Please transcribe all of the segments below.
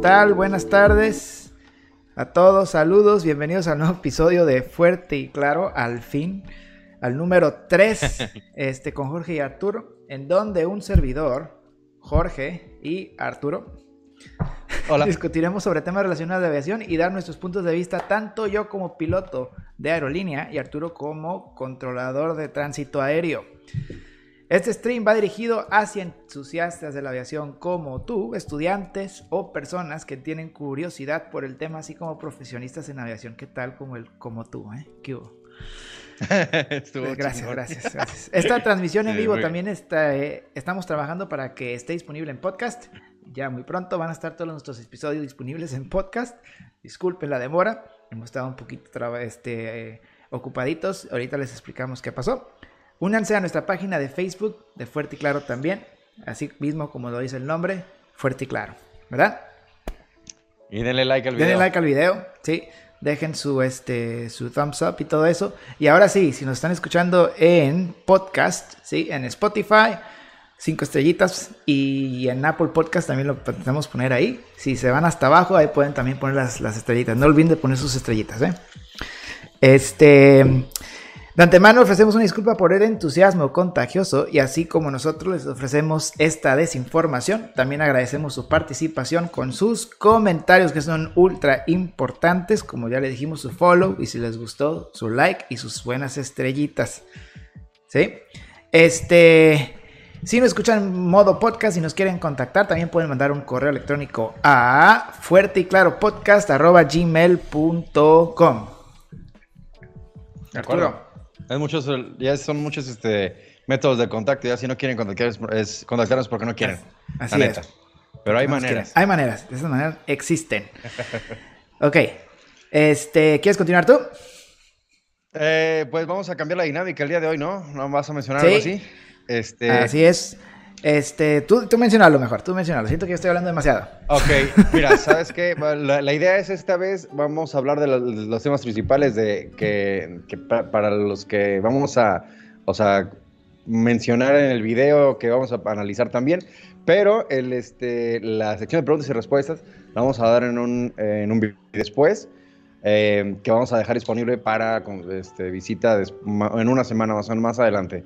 tal? Buenas tardes a todos, saludos, bienvenidos al nuevo episodio de Fuerte y Claro, al fin, al número 3, este, con Jorge y Arturo, en donde un servidor, Jorge y Arturo, Hola. discutiremos sobre temas relacionados a aviación y dar nuestros puntos de vista, tanto yo como piloto de aerolínea y Arturo como controlador de tránsito aéreo. Este stream va dirigido hacia entusiastas de la aviación como tú, estudiantes o personas que tienen curiosidad por el tema, así como profesionistas en aviación. ¿Qué tal como, el, como tú? Eh? ¿Qué hubo? Estuvo gracias, chingón. gracias, gracias. Esta transmisión en vivo también está, eh, estamos trabajando para que esté disponible en podcast. Ya muy pronto van a estar todos nuestros episodios disponibles en podcast. Disculpen la demora, hemos estado un poquito este, eh, ocupaditos. Ahorita les explicamos qué pasó. Únanse a nuestra página de Facebook de Fuerte y Claro también, así mismo como lo dice el nombre, Fuerte y Claro, ¿verdad? Y denle like al video. Denle like al video, sí. Dejen su, este, su thumbs up y todo eso. Y ahora sí, si nos están escuchando en podcast, ¿sí? En Spotify, cinco estrellitas. Y en Apple Podcast también lo podemos poner ahí. Si se van hasta abajo, ahí pueden también poner las, las estrellitas. No olviden de poner sus estrellitas, ¿eh? Este... De antemano ofrecemos una disculpa por el entusiasmo contagioso y así como nosotros les ofrecemos esta desinformación, también agradecemos su participación con sus comentarios que son ultra importantes, como ya le dijimos su follow y si les gustó su like y sus buenas estrellitas. ¿Sí? Este, si nos escuchan modo podcast y nos quieren contactar, también pueden mandar un correo electrónico a fuerte y claro podcast gmail.com. De Es muchos, ya son muchos este, métodos de contacto. Ya si no quieren contactar, es, contactarnos porque no quieren. Así la es. neta. Pero hay No maneras. Hay maneras, de esas maneras existen. ok. Este, ¿quieres continuar tú? Eh, pues vamos a cambiar la dinámica el día de hoy, ¿no? ¿No vas a mencionar Sí. algo así? Este, Así es. Este, tú, tú mencionalo mejor, tú mencionalo. Siento que estoy hablando demasiado. Ok, mira, ¿sabes qué? La, idea es esta vez, vamos a hablar de los, temas principales de que, que pa- para los que vamos a, o sea, mencionar en el video que vamos a analizar también, pero el, este, la sección de preguntas y respuestas la vamos a dar en un, en un video después, eh, que vamos a dejar disponible para este, visita en una semana más, más adelante.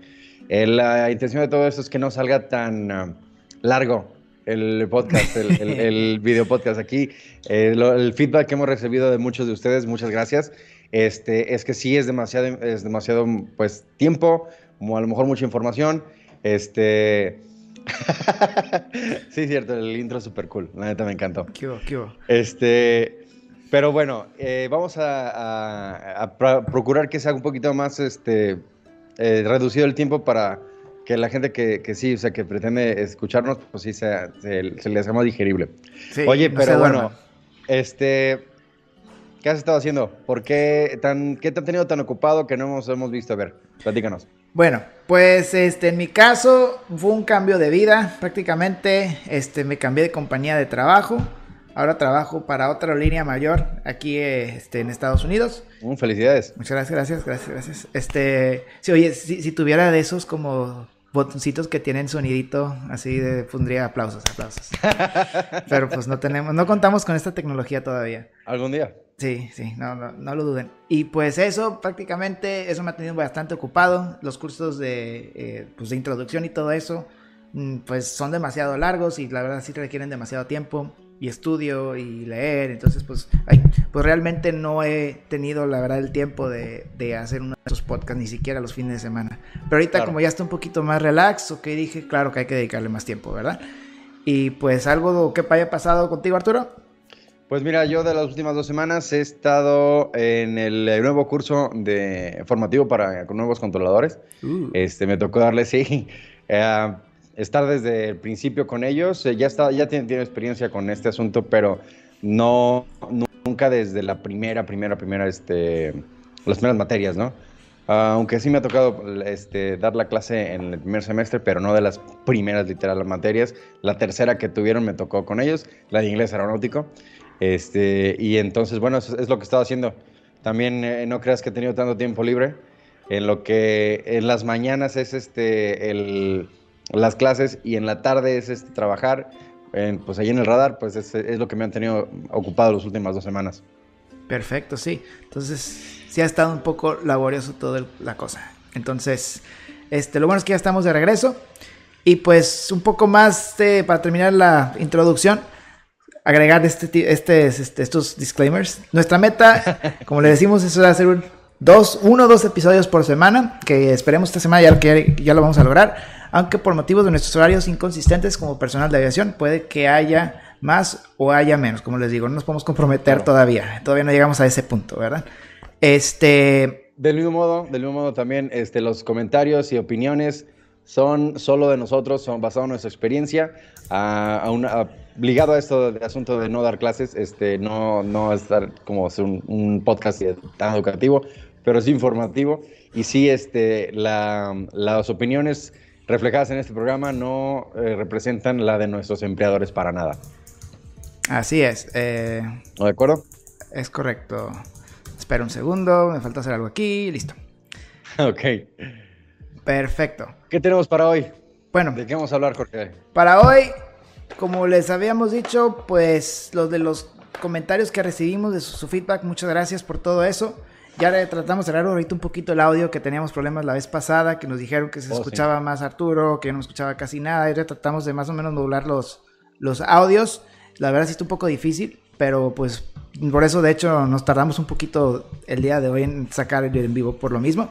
Eh, la intención de todo esto es que no salga tan ah, largo el podcast, el, el- el video podcast aquí. Eh, lo- el feedback que hemos recibido de muchos de ustedes, muchas gracias. Este, es que sí es demasiado, es demasiado pues, tiempo, como a lo mejor mucha información. Este. sí, cierto, el intro es súper cool. La neta me encantó. ¿Qué? ¿Qué? Este, pero bueno, eh, vamos a, a- a pro- procurar que sea un poquito más este, eh, reducido el tiempo para que la gente que, que sí, o sea, que pretende escucharnos, pues sí, sea, se, se les haga más digerible. Sí, Oye, no se pero bueno, este, ¿qué has estado haciendo? ¿Por qué, tan, qué te han tenido tan ocupado que no hemos, hemos visto? A ver, platícanos. Bueno, pues este, en mi caso fue un cambio de vida. Prácticamente este, me cambié de compañía de trabajo. Ahora trabajo para otra línea mayor aquí este, en Estados Unidos. Mm, felicidades. Muchas gracias, gracias, gracias, gracias. Este, sí, oye, si, si tuviera de esos como botoncitos que tienen sonidito, así de pondría aplausos, aplausos. Pero pues no tenemos, no contamos con esta tecnología todavía. ¿Algún día? Sí, sí, no, no, no lo duden. Y pues eso, prácticamente, eso me ha tenido bastante ocupado. Los cursos de, eh, pues, de introducción y todo eso, mm, pues son demasiado largos y la verdad sí requieren demasiado tiempo y estudio y leer. Entonces, pues, ay, pues realmente no he tenido, la verdad, el tiempo de, de hacer uno de esos podcasts, ni siquiera los fines de semana. Pero ahorita Claro. como ya está un poquito más relax, ok, dije, claro que hay que dedicarle más tiempo, ¿verdad? Y pues algo que haya pasado contigo, Arturo. Pues mira, yo de las últimas dos semanas he estado en el nuevo curso de formativo para nuevos controladores. Uh. Este, me tocó darle, sí, eh, estar desde el principio con ellos. Eh, ya está, ya tiene, tiene experiencia con este asunto, pero no nunca desde la primera, primera, primera, este, las primeras materias, ¿no? Ah, aunque sí me ha tocado este, dar la clase en el primer semestre, pero no de las primeras literal materias. La tercera que tuvieron me tocó con ellos, la de inglés aeronáutico. Este, y entonces, bueno, eso es lo que he estado haciendo. También eh, no creas que he tenido tanto tiempo libre. En lo que en las mañanas es este, el, las clases y en la tarde es este, trabajar. pues ahí en el radar, pues es, es lo que me han tenido ocupado las últimas dos semanas. Perfecto, sí. Entonces, sí ha estado un poco laborioso toda la cosa. Entonces, este, lo bueno es que ya estamos de regreso. Y pues un poco más para terminar la introducción, agregar este, este, este, estos disclaimers. Nuestra meta, como le decimos, es hacer un, dos, uno o dos episodios por semana, que esperemos esta semana ya, que ya lo vamos a lograr. Aunque por motivos de nuestros horarios inconsistentes como personal de aviación, puede que haya más o haya menos. Como les digo, no nos podemos comprometer todavía. Todavía no llegamos a ese punto, ¿verdad? Este. Del mismo modo, del mismo modo también, este, los comentarios y opiniones son solo de nosotros, son basados en nuestra experiencia. A, una, ligado a esto de asunto de no dar clases, este, no, no estar como un, un podcast tan educativo, pero es informativo. Y sí, este, la, las opiniones reflejadas en este programa no eh, representan la de nuestros empleadores para nada. Así es. Eh, ¿De acuerdo? Es correcto. Espera un segundo, me falta hacer algo aquí, listo. ok. Perfecto. ¿Qué tenemos para hoy? Bueno. ¿De qué vamos a hablar, Jorge? Para hoy, como les habíamos dicho, pues los de los comentarios que recibimos de su, feedback, muchas gracias por todo eso. Ya le tratamos de cerrar ahorita un poquito el audio, que teníamos problemas la vez pasada, que nos dijeron que se oh, escuchaba más Arturo, que no escuchaba casi nada, y ya tratamos de más o menos modular los, los audios. La verdad sí está un poco difícil, pero pues por eso de hecho nos tardamos un poquito el día de hoy en sacar el en vivo por lo mismo.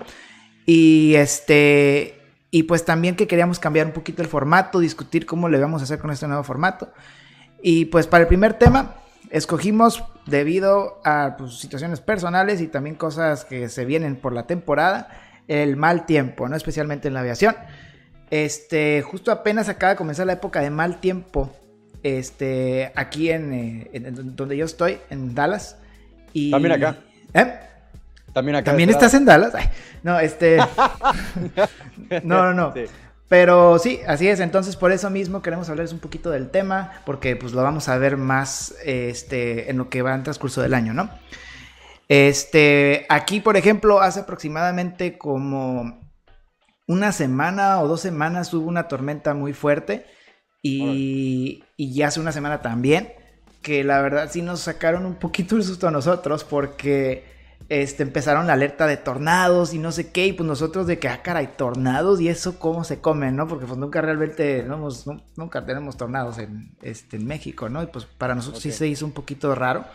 Y este y pues también que queríamos cambiar un poquito el formato, discutir cómo le vamos a hacer con este nuevo formato. Y pues para el primer tema escogimos debido a pues, situaciones personales y también cosas que se vienen por la temporada, el mal tiempo, ¿no? Especialmente en la aviación. Este, justo apenas acaba de comenzar la época de mal tiempo, este, aquí en, eh, donde yo estoy, en Dallas. Y, También acá. ¿Eh? También acá. ¿También estás en Dallas? no, este. no, no, no. Pero sí, así es. Entonces, por eso mismo queremos hablarles un poquito del tema, porque pues lo vamos a ver más este, en lo que va en transcurso del año, ¿no? Este, aquí, por ejemplo, hace aproximadamente como una semana o dos semanas hubo una tormenta muy fuerte y, y ya hace una semana también, que la verdad sí nos sacaron un poquito el susto a nosotros porque este, empezaron la alerta de tornados y no sé qué, y pues nosotros de que, ah, caray, tornados y eso cómo se comen, ¿no? Porque pues nunca realmente, no, nunca tenemos tornados en, este, en México, ¿no? Y pues para nosotros sí se hizo un poquito raro,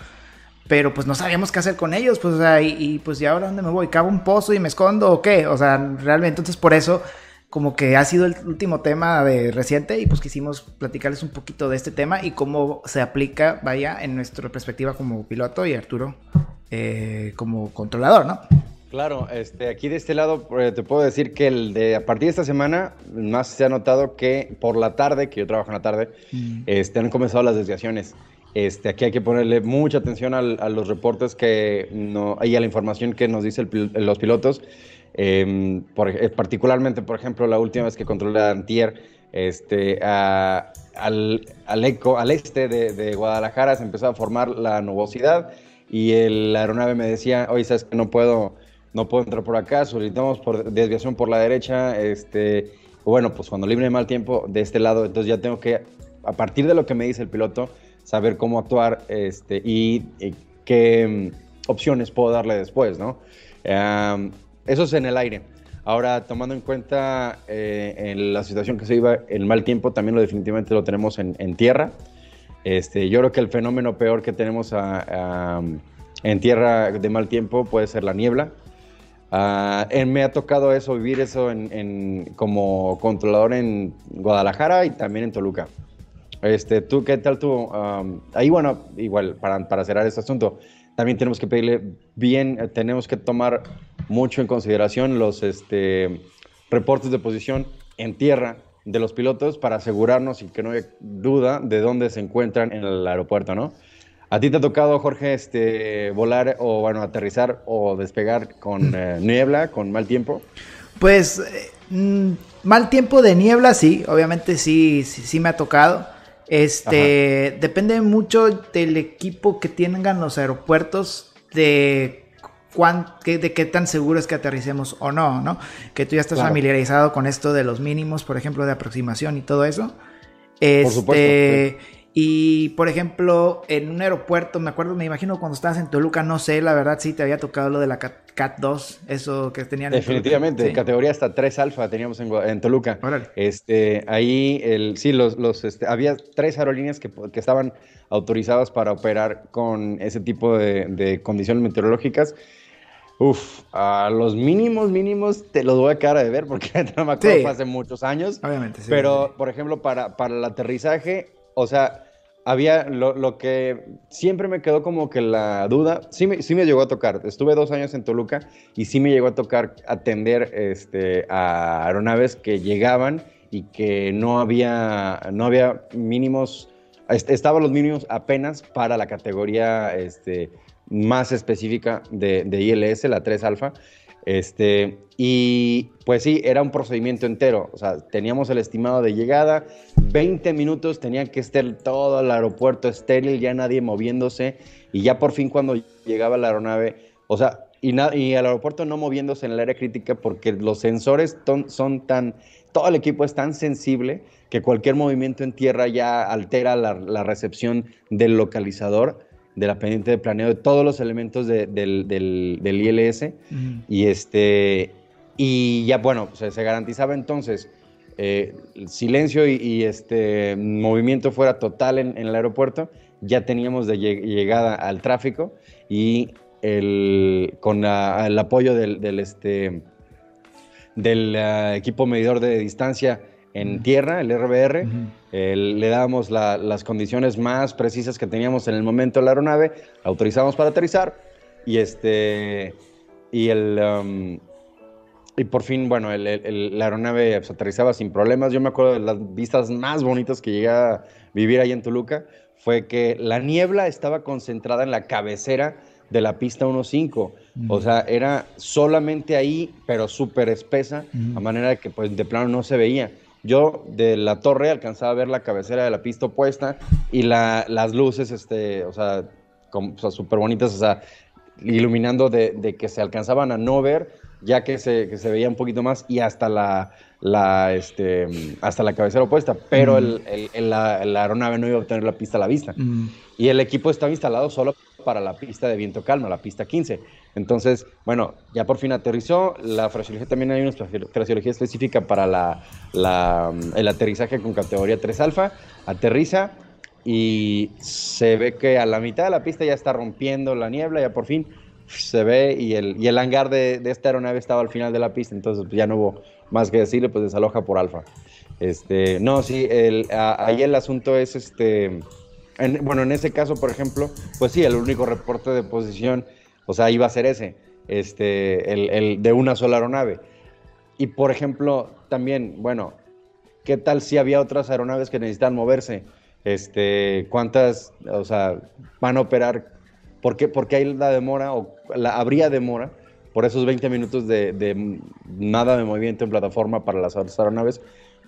pero pues no sabíamos qué hacer con ellos, pues, o sea, y, y pues, ¿y ahora dónde me voy? ¿Cabo un pozo y me escondo o qué? O sea, realmente, entonces por eso como que ha sido el último tema de reciente y pues quisimos platicarles un poquito de este tema y cómo se aplica, vaya, en nuestra perspectiva como piloto y Arturo eh, como controlador, ¿no? Claro, este, aquí de este lado eh, te puedo decir que el de a partir de esta semana más se ha notado que por la tarde, que yo trabajo en la tarde, mm. este, han comenzado las desviaciones. Este, aquí hay que ponerle mucha atención a los reportes que no, y a la información que nos dicen los pilotos. Em, eh, particularmente, por ejemplo, la última vez que controlé a Antier, este, al, al, este de, de, Guadalajara se empezó a formar la nubosidad y el, la aeronave me decía, oye, sabes que no puedo, no puedo entrar por acá, solicitamos por desviación por la derecha, este, bueno, pues cuando libre mal tiempo de este lado, entonces ya tengo que, a partir de lo que me dice el piloto, saber cómo actuar este, y, qué mm, opciones puedo darle después, ¿no? Eso es en el aire. Ahora, tomando en cuenta eh, en la situación que se iba, el mal tiempo también lo definitivamente lo tenemos en, en tierra. Este, yo creo que el fenómeno peor que tenemos en tierra de mal tiempo puede ser la niebla. Ah, me ha tocado eso, vivir eso como controlador en Guadalajara y también en Toluca. Este, ¿Tú qué tal tú? ahí, bueno, igual, para, para cerrar este asunto, también tenemos que pedirle bien, eh, tenemos que tomar mucho en consideración los este, reportes de posición en tierra de los pilotos para asegurarnos y que no haya duda de dónde se encuentran en el aeropuerto, ¿no? ¿A ti te ha tocado, Jorge, este, volar o, bueno, aterrizar o despegar con eh, niebla, con mal tiempo? Pues, eh, mm, mal tiempo de niebla, sí, obviamente sí, sí, sí me ha tocado. Este, depende mucho del equipo que tengan los aeropuertos, de de qué tan seguro es que aterricemos o no, ¿no? Que tú ya estás familiarizado con esto de los mínimos, por ejemplo, de aproximación y todo eso. Este, Y por ejemplo, en un aeropuerto, me acuerdo, me imagino cuando estabas en Toluca, no sé, la verdad sí te había tocado lo de la CAT, 2, eso que tenían. Definitivamente, categoría hasta 3 alfa teníamos en, Toluca. Este, ahí, el, sí, los, los este, había tres aerolíneas que, que, estaban autorizadas para operar con ese tipo de, de condiciones meteorológicas. Uf, a los mínimos, mínimos te los voy a quedar de ver porque no me acuerdo, fue hace muchos años. Obviamente, sí. Pero, por ejemplo, para, para el aterrizaje, o sea, había lo, que siempre me quedó como que la duda, sí me, sí me llegó a tocar, estuve dos años en Toluca y sí me llegó a tocar atender este, a aeronaves que llegaban y que no había, no había mínimos, estaban los mínimos apenas para la categoría este, más específica de, de ILS, la 3 alfa. Este, y pues sí, era un procedimiento entero. O sea, teníamos el estimado de llegada, 20 minutos, tenía que estar todo el aeropuerto estéril, ya nadie moviéndose. Y ya por fin cuando llegaba la aeronave, o sea, y, y el aeropuerto no moviéndose en el área crítica porque los sensores son tan, todo el equipo es tan sensible que cualquier movimiento en tierra ya altera la, la recepción del localizador de la pendiente de planeo de todos los elementos del, del, ILS. Y este y ya, bueno, se, se garantizaba entonces eh, silencio y, este movimiento fuera total en, el aeropuerto. Ya teníamos de llegada al tráfico y el, con el apoyo del, del este, del ah, equipo medidor de distancia en tierra, el RBR. Le dábamos las condiciones más precisas que teníamos en el momento de la aeronave, la autorizamos para aterrizar y este y el um, y por fin, bueno, la aeronave pues, aterrizaba sin problemas. Yo me acuerdo de las vistas más bonitas que llegué a vivir ahí en Toluca, fue que la niebla estaba concentrada en la cabecera de la pista 1.5. O sea, era solamente ahí, pero súper espesa, a manera que pues de plano no se veía. Yo de la torre alcanzaba a ver la cabecera de la pista opuesta y las luces, este, o sea, súper bonitas, o sea, iluminando de, que se alcanzaban a no ver, ya que se, que se veía un poquito más y hasta la, la, este, hasta la cabecera opuesta, pero el, el, la, aeronave no iba a obtener la pista a la vista. Y el equipo estaba instalado solo para la pista de viento calma, la pista 15. Entonces, bueno, ya por fin aterrizó. La fraseología también hay una fraseología específica para la, la, el aterrizaje con categoría 3 alfa. Aterriza y se ve que a la mitad de la pista ya está rompiendo la niebla, ya por fin se ve y el, y el hangar de, de esta aeronave estaba al final de la pista, entonces pues, ya no hubo más que decirle, pues desaloja por alfa. Este, no, sí, el, ahí el asunto es este bueno, en ese caso, por ejemplo, pues sí, el único reporte de posición, o sea, iba a ser ese, este, el, de una sola aeronave. Y por ejemplo, también, bueno, ¿qué tal si había otras aeronaves que necesitan moverse? Este, ¿Cuántas, o sea, van a operar? ¿Por qué, porque hay la demora o la, habría demora por esos 20 minutos de, de nada de movimiento en plataforma para las otras aeronaves?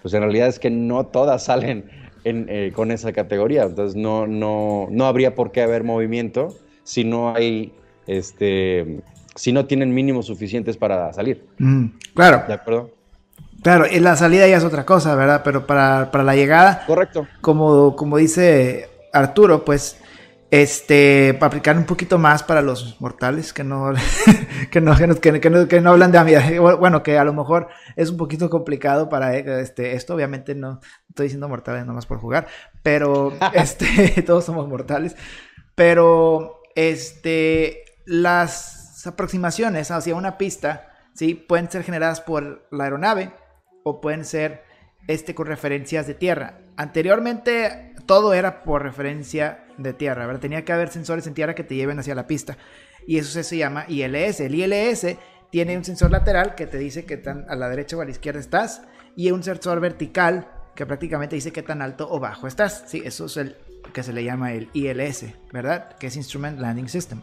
Pues en realidad es que no todas salen eh, con esa categoría. Entonces no, no, no habría por qué haber movimiento si no hay, este, si no tienen mínimos suficientes para salir. Mm, claro. ¿De acuerdo? Claro, y la salida ya es otra cosa, ¿verdad? Pero para, para la llegada, correcto. Como, como dice Arturo, pues este, para aplicar un poquito más para los mortales que no, que no, que, que, no, que no hablan de bueno, que a lo mejor es un poquito complicado para este, esto, obviamente no estoy diciendo mortales nomás por jugar, pero este, todos somos mortales, pero este, las aproximaciones hacia una pista, ¿sí? Pueden ser generadas por la aeronave o pueden ser este, con referencias de tierra. Anteriormente todo era por referencia de tierra, ¿verdad? Tenía que haber sensores en tierra que te lleven hacia la pista. Y eso se llama ILS. El ILS tiene un sensor lateral que te dice que tan a la derecha o a la izquierda estás y un sensor vertical que prácticamente dice qué tan alto o bajo estás. Sí, eso es el que se le llama el ILS, ¿verdad? Que es Instrument Landing System.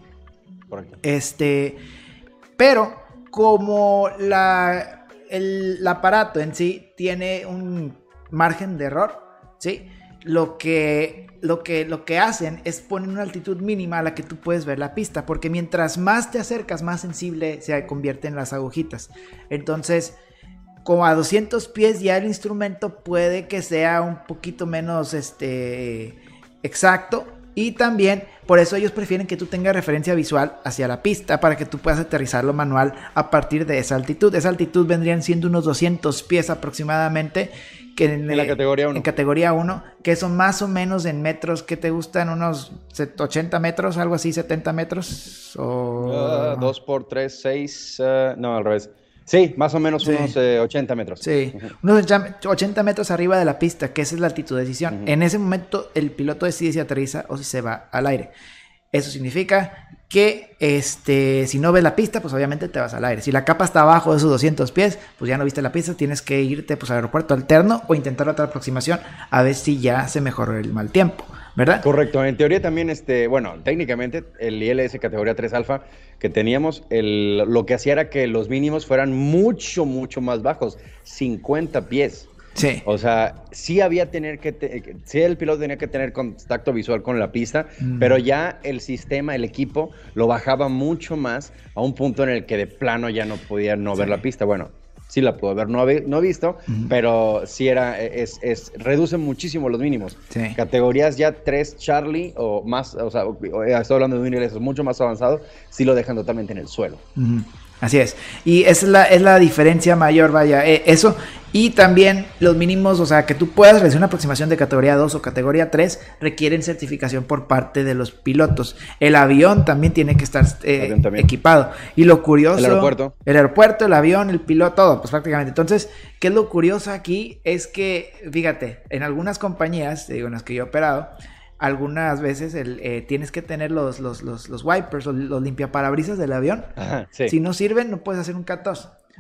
Este, pero como la, el, el aparato en sí tiene un margen de error, ¿sí? Lo que, lo que, lo que hacen es poner una altitud mínima a la que tú puedes ver la pista, porque mientras más te acercas, más sensible se convierten las agujitas. Entonces, como a 200 pies ya el instrumento puede que sea un poquito menos, este, exacto y también por eso ellos prefieren que tú tengas referencia visual hacia la pista para que tú puedas aterrizarlo manual a partir de esa altitud. Esa altitud vendrían siendo unos 200 pies aproximadamente. Que en, la categoría 1. En categoría 1, que son más o menos en metros, que te gustan unos 80 metros, algo así, 70 metros. O... 2 ah, por 3, 6, uh, no, al revés. Sí, más o menos unos 80 eh, metros. Sí, unos 80 metros arriba de la pista, que esa es la altitud de decisión. En ese momento el piloto decide si aterriza o si se va al aire. Eso significa que este, si no ves la pista, pues obviamente te vas al aire. Si la capa está abajo de esos 200 pies, pues ya no viste la pista, tienes que irte pues, al aeropuerto alterno o intentar otra aproximación a ver si ya se mejoró el mal tiempo. ¿verdad? Correcto. En teoría también, este, bueno, técnicamente el ILS categoría 3 alfa que teníamos, el, lo que hacía era que los mínimos fueran mucho, mucho más bajos, 50 pies. Sí. O sea, sí había tener que, sí el piloto tenía que tener contacto visual con la pista, mm. pero ya el sistema, el equipo, lo bajaba mucho más a un punto en el que de plano ya no podía no ver la pista. Bueno, sí la puedo ver, no, no visto, pero sí era, es, es, reduce muchísimo los mínimos. Categorías ya 3 Charlie o más, o sea, estoy hablando de un nivel mucho más avanzado, sí lo dejan totalmente en el suelo. Así es. Y esa es la, es la diferencia mayor, vaya. Eh, eso. Y también los mínimos, o sea, que tú puedas realizar una aproximación de categoría 2 o categoría 3, requieren certificación por parte de los pilotos. El avión también tiene que estar eh, equipado. Y lo curioso. El aeropuerto. El aeropuerto, el avión, el piloto, todo, pues prácticamente. Entonces, ¿qué es lo curioso aquí? Es que, fíjate, en algunas compañías, digo, en las que yo he operado, algunas veces el, eh, tienes que tener los, los, los, los wipers, los, los, limpiaparabrisas del avión. Si no sirven, no puedes hacer un cat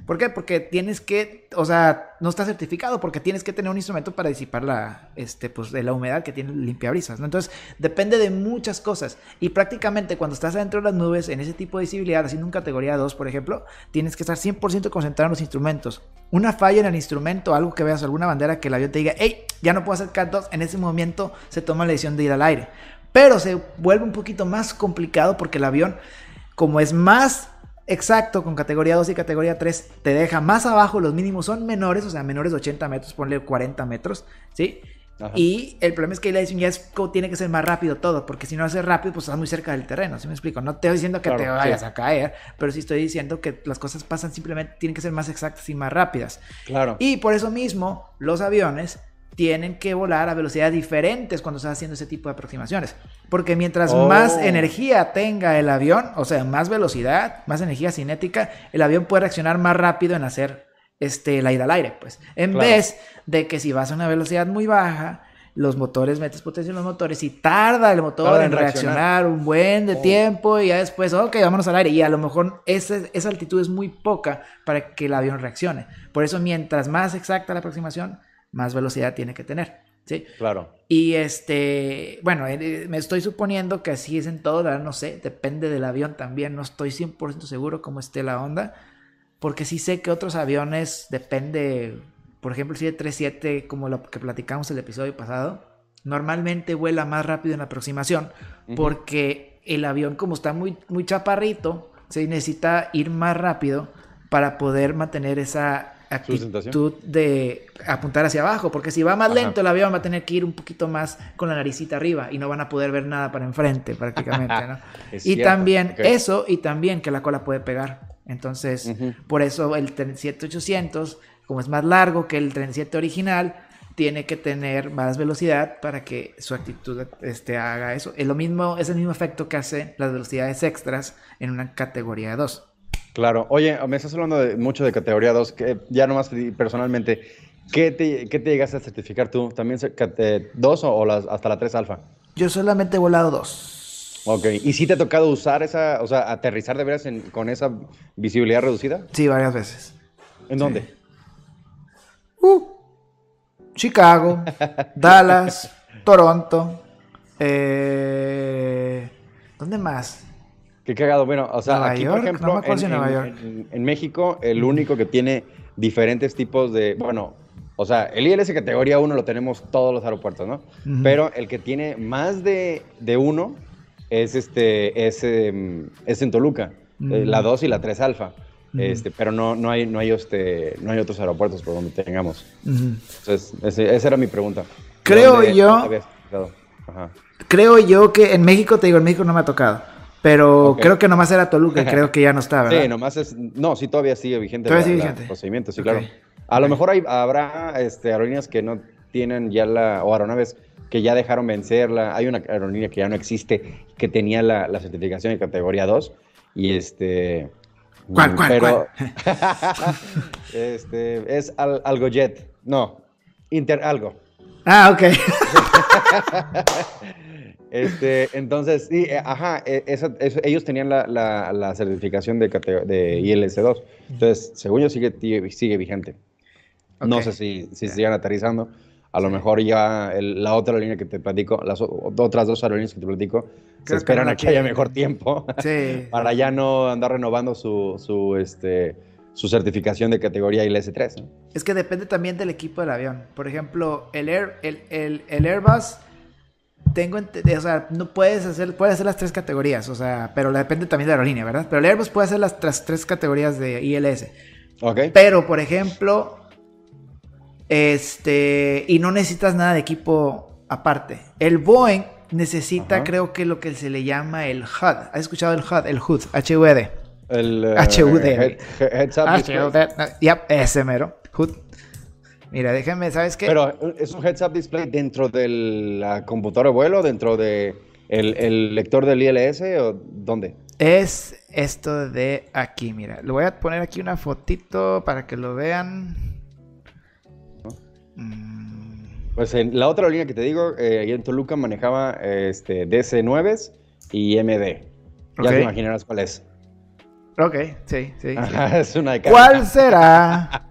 ¿Por qué? Porque tienes que, o sea, no está certificado porque tienes que tener un instrumento para disipar la, este, pues, de la humedad que tiene el limpiabrisas, ¿no? Entonces, depende de muchas cosas. Y prácticamente cuando estás adentro de las nubes, en ese tipo de visibilidad, haciendo un categoría 2, por ejemplo, tienes que estar 100% concentrado en los instrumentos. Una falla en el instrumento, algo que veas, alguna bandera que el avión te diga, hey, ya no puedo hacer cat 2, en ese momento se toma la decisión de ir al aire. Pero se vuelve un poquito más complicado porque el avión, como es más exacto con categoría 2 y categoría 3 te deja más abajo, los mínimos son menores, o sea, menores de 80 metros, ponle 40 metros, ¿sí? Y el problema es que la decisión ya es tiene que ser más rápido todo, porque si no hace rápido, pues estás muy cerca del terreno, ¿sí me explico? No te estoy diciendo que te vayas a caer, pero sí estoy diciendo que las cosas pasan simplemente, tienen que ser más exactas y más rápidas. Claro. Y por eso mismo, los aviones tienen que volar a velocidades diferentes cuando estás haciendo ese tipo de aproximaciones. Porque mientras más oh. energía tenga el avión, o sea, más velocidad, más energía cinética, el avión puede reaccionar más rápido en hacer este, la ida al aire, pues. En vez de que si vas a una velocidad muy baja, los motores, metes potencia en los motores y tarda el motor en, reaccionar. un buen de oh. tiempo y ya después, ok, vámonos al aire. Y a lo mejor esa, esa altitud es muy poca para que el avión reaccione. Por eso, mientras más exacta la aproximación, más velocidad tiene que tener. ¿sí? Claro. Y este, bueno, eh, eh, me estoy suponiendo que así es en todo, no sé, depende del avión también, no estoy 100% seguro cómo esté la onda, porque sí sé que otros aviones depende, por ejemplo, el 737, como lo que platicamos el episodio pasado, normalmente vuela más rápido en la aproximación, porque el avión como está muy, muy chaparrito, se necesita ir más rápido para poder mantener esa actitud de apuntar hacia abajo, porque si va más lento el avión va a tener que ir un poquito más con la naricita arriba y no van a poder ver nada para enfrente prácticamente, ¿no? y también eso y también que la cola puede pegar. Entonces, por eso el 7800, como es más largo que el 37 original, tiene que tener más velocidad para que su actitud este, haga eso. Es lo mismo, es el mismo efecto que hace las velocidades extras en una categoría 2. Claro. Oye, me estás hablando de, mucho de categoría 2, que ya nomás personalmente, ¿qué te, qué te llegaste a certificar tú? ¿También 2 o, las, hasta la 3 alfa? Yo solamente he volado 2. Ok, ¿y si te ha tocado usar esa, o sea, aterrizar de veras con esa visibilidad reducida? Sí, varias veces. ¿En dónde? Uh, Chicago, Dallas, Toronto. Eh, ¿Dónde más? Qué cagado. Bueno, o sea, aquí, por ejemplo, en, México, el único que tiene diferentes tipos de. Bueno, o sea, el ILS categoría 1 lo tenemos todos los aeropuertos, ¿no? Pero el que tiene más de, de uno es, este, es, em, es en Toluca, eh, la 2 y la 3 alfa. Este, pero no, no, hay, no, hay este, no hay otros aeropuertos por donde tengamos. Entonces, esa era mi pregunta. Creo yo. creo yo que en México, te digo, en México no me ha tocado. Pero creo que nomás era Toluca creo que ya no está, ¿verdad? Sí, nomás es. No, sí, todavía sigue vigente. Todavía la- sigue vigente. procedimiento, sí, claro. A lo mejor hay, habrá este, aerolíneas que no tienen ya la. O aeronaves que ya dejaron vencerla. Hay una aerolínea que ya no existe, que tenía la, la certificación de categoría 2. Y este. ¿Cuál, cuál, pero, este, es Al- Algojet. No, Inter Algo. Ah, ok. Este, entonces, sí, eh, ajá, eso- ellos tenían la, la- la certificación de, de ILS2. Entonces, según yo, sigue, sigue, vigente. No sé si, si sigan aterrizando. A lo Sí. mejor ya el- la otra línea que te platico, las otras dos aerolíneas que te platico, Creo se que esperan la a que haya mejor tiempo Sí. para ya no andar renovando su, su, este, su certificación de categoría ILS3. ¿no? Es que depende también del equipo del avión. Por ejemplo, el, Air, el, el, el Airbus, tengo o sea, no puedes hacer, puedes hacer las tres categorías, o sea, pero depende también de la aerolínea, ¿verdad? Pero el Airbus puede hacer las, las tres categorías de ILS. ¿Ok? Pero, por ejemplo, este, y no necesitas nada de equipo aparte. El Boeing necesita, Ajá. creo que lo que se le llama el HUD. ¿Has escuchado el HUD? El HUD, H-U-D. El eh, HUD. head- head- heads up display. HUD. Yep, ese mero. HUD. Mira, déjame, ¿sabes qué? Pero eh, es un heads up display dentro de la computadora de vuelo, dentro de el, el lector del ILS o dónde? Es esto de aquí, mira. Le voy a poner aquí una fotito para que lo vean. Mm, Pues en la otra línea que te digo, eh, ahí en Toluca manejaba este DC9 y MD. Ya te imaginarás cuál es. Ok, sí, sí. Ajá, es una. ¿Cuál será?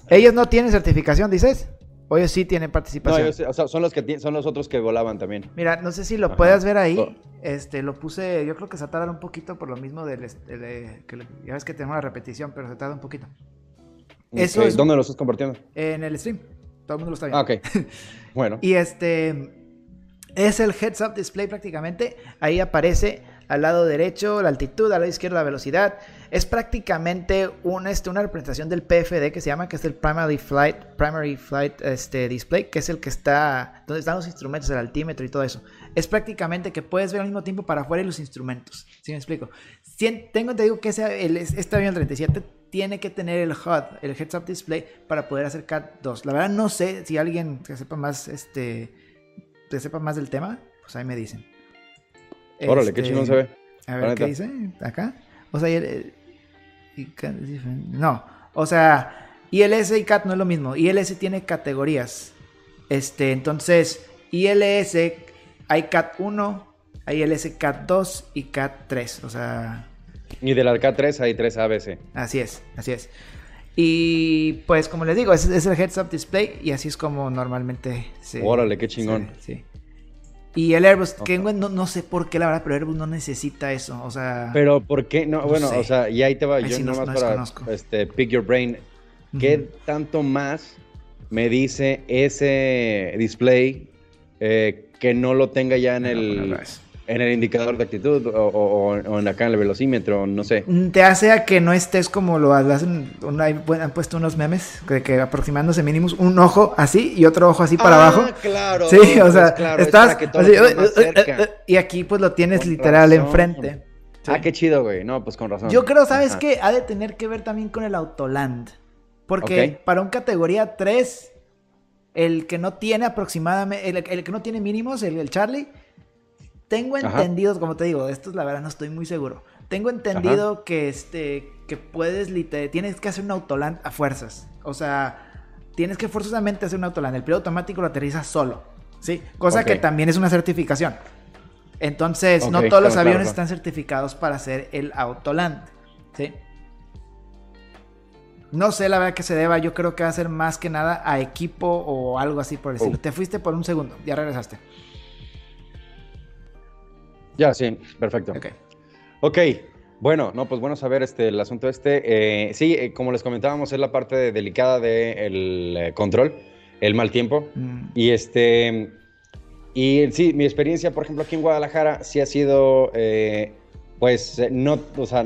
Ellos no tienen certificación, dices. O ellos sí tienen No, participación. ellos, o sea, son los que son los otros que volaban también. Mira, no sé si lo Ajá. puedas ver ahí. Este, lo puse, yo creo que se tarda un poquito por lo mismo del, de- que le- ya ves que tenemos una repetición, pero se tarda un poquito. Eso Ok, es- ¿Dónde lo estás compartiendo? En el stream, todo el mundo lo está viendo. Ah, ok. Bueno. Y este es el heads up display prácticamente. Ahí aparece al lado derecho la altitud, al lado izquierdo la velocidad. Es prácticamente este, una representación del PFD que se llama, que es el Primary Flight, Primary Flight este, Display, que es el que está, donde están los instrumentos, el altímetro y todo eso. Es prácticamente que puedes ver al mismo tiempo para afuera y los instrumentos. ¿Sí me explico? Tengo entendido que ese, el, este avión 37 tiene que tener el HUD, el Heads Up Display, para poder hacer CAT 2. La verdad no sé si alguien que sepa más, este, que sepa más del tema, pues ahí me dicen. Órale, qué Este, chingón se ve. A ver, ¿qué dice? ¿Acá? O sea, y el- CAT no, o sea, ILS y CAT no es lo mismo. ILS tiene categorías. Este, entonces, ILS hay CAT 1, hay ILS CAT 2 y CAT 3. O sea, Y del K3 hay 3 ABC. Así es, así es. Y pues como les digo, es, es el heads up display y así es como normalmente se... Órale, qué chingón. se- sí. Y el Airbus, que no, no sé por qué la verdad, pero Airbus no necesita eso. O sea, Pero ¿por qué? No, No bueno, sé. o sea, y ahí te va, Ahí yo sí no- nomás no para este, pick your brain. ¿Qué tanto más me dice ese display eh, que no lo tenga ya en Voy a ponerlo el. En el indicador de actitud o, o- o en acá en el velocímetro? No sé. Te hace a que no estés como lo hacen, han puesto unos memes de que aproximándose mínimos un ojo así y otro ojo así para Ah, abajo. claro. Sí, o pues sea, claro, es estás así, uh, cerca. uh, y aquí pues lo tienes Con literal razón. enfrente. Sí. Ah, qué chido, güey. No, pues con razón. Yo creo, ¿sabes Ajá. qué? Ha de tener que ver también con el Autoland. Porque para un categoría 3, el que no tiene aproximadamente, el, el que no tiene mínimos, el, el Charlie, tengo Ajá. entendido, como te digo, esto es la verdad, no estoy muy seguro. Tengo entendido que este, que puedes, lite- tienes que hacer un Autoland a fuerzas. O sea, tienes que forzosamente hacer un Autoland. El piloto automático lo aterriza solo. ¿Sí? Cosa que también es una certificación. Entonces, no todos los aviones claro. están certificados para hacer el Autoland. ¿Sí? No sé la verdad que se deba, yo creo que va a ser más que nada a equipo o algo así por decirlo. Oh. Te fuiste por un segundo, ya regresaste. Ya, sí, perfecto. Ok. Ok, bueno, no, pues bueno saber este, el asunto este. Eh, sí, eh, como les comentábamos, es la parte de- delicada del eh, control, el mal tiempo. Mm, Y este, y sí, mi experiencia, por ejemplo, aquí en Guadalajara, sí ha sido, eh, pues, no, o sea,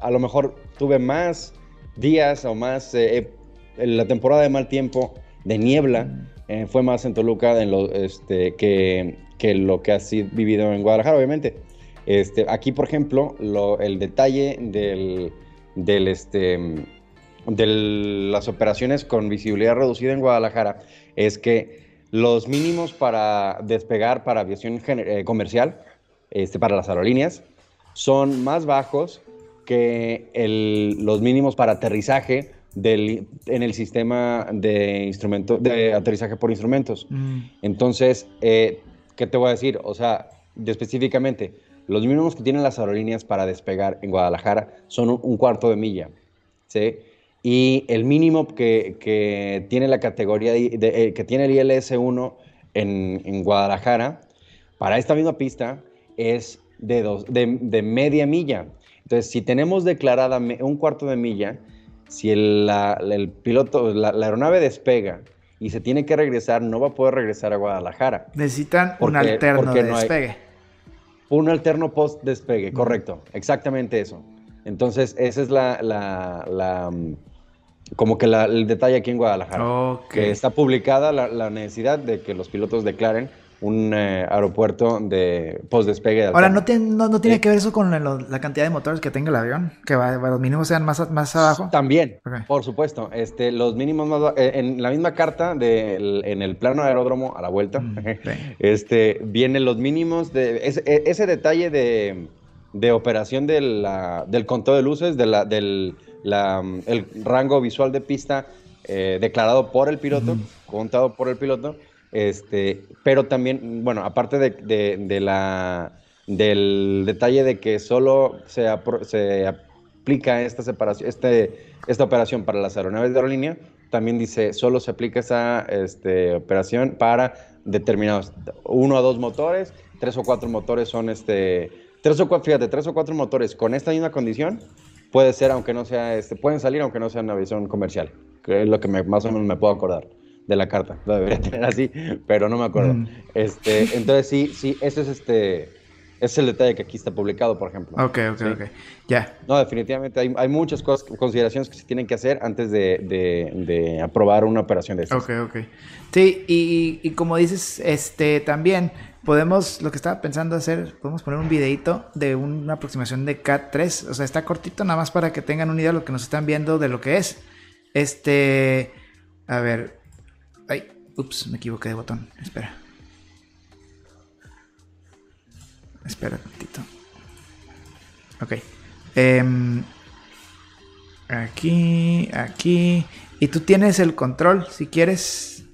a lo mejor tuve más días o más, la temporada de mal tiempo, de niebla, Mm. fue más en Toluca en lo, este, que, que lo que has vivido en Guadalajara, obviamente. Este, aquí, por ejemplo, el detalle del, del, este, de las operaciones con visibilidad reducida en Guadalajara es que los mínimos para despegar para aviación eh, comercial, este, para las aerolíneas, son más bajos que los mínimos para aterrizaje en el sistema de, instrumento, de aterrizaje por instrumentos. Mm. Entonces, eh, ¿qué te voy a decir? O sea, específicamente, los mínimos que tienen las aerolíneas para despegar en Guadalajara son un, cuarto de milla, ¿sí? Y el mínimo que, tiene la categoría, de, eh, que tiene el ILS-1 en, Guadalajara, para esta misma pista, es de, dos, de, media milla. Entonces, si tenemos declarada un cuarto de milla, si el, piloto, la, aeronave despega y se tiene que regresar, no va a poder regresar a Guadalajara. Necesitan un alterno de despegue. un alterno post despegue, correcto. Exactamente eso. Entonces, esa es la, mm, como que el detalle aquí en Guadalajara. Que está publicada la, necesidad de que los pilotos declaren un eh, aeropuerto de post-despegue. Ahora, ¿no, tiene, no, tiene que ver eso con la cantidad de motores que tenga el avión? ¿Que los mínimos sean más, más abajo? También, por supuesto. Este, los mínimos más eh, En la misma carta, de, en el plano aeródromo, a la vuelta, mm, este, vienen los mínimos de... E, ese, detalle de, de operación de del conteo de luces, de la, del la, el rango visual de pista eh, declarado por el piloto, contado por el piloto, este, pero también, bueno, aparte de, la, del detalle de que solo se, se aplica esta separación, este, esta operación para las aeronaves de aerolínea, también dice, solo se aplica esa este, operación para determinados, uno o dos motores, tres o cuatro motores son este, tres o cuatro, fíjate, tres o cuatro motores con esta misma condición, puede ser, aunque no sea, este, pueden salir aunque no sea una visión comercial, que es lo que más o menos me puedo acordar de la carta. Lo debería tener así, pero no me acuerdo. Mm. Este, entonces sí, sí, ese es este. es el detalle que aquí está publicado, por ejemplo. Ok, ok, ok. Ya. No, definitivamente hay, hay, muchas cosas, consideraciones que se tienen que hacer antes de, de, aprobar una operación de estas. Ok, ok. Sí, y, y, como dices, este también podemos, lo que estaba pensando hacer, podemos poner un videito de una aproximación de CAT 3. O sea, está cortito, nada más para que tengan una idea de lo que nos están viendo de lo que es. Este. A ver, Ay, ups, me equivoqué de botón. Espera. Espera un poquito. Ok. Em, aquí, aquí. Y tú tienes el control, si quieres.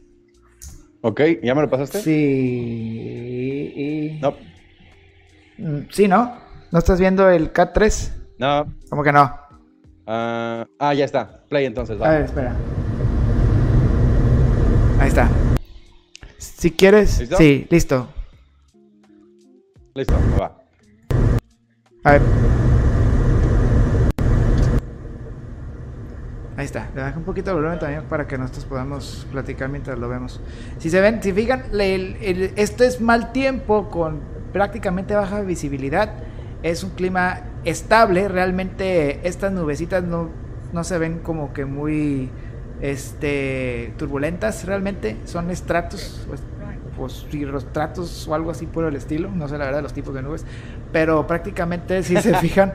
Ok, ¿ya me lo pasaste? Sí. No. Mm, sí, ¿no? ¿No estás viendo el Cat3? No. ¿Cómo que no? ah, ah ya está. Play entonces, va. A ver, espera. Ahí está. Si quieres. ¿Listo? Sí, listo. Listo, va. A ver. Ahí está. Le bajo un poquito el volumen también para que nosotros podamos platicar mientras lo vemos. Si se ven, si fijan, esto es mal tiempo con prácticamente baja visibilidad. Es un clima estable. Realmente estas nubecitas no, no se ven como que muy este, turbulentas realmente, son estratos, pues, pues o algo así por el estilo, no sé la verdad los tipos de nubes, pero prácticamente si se fijan,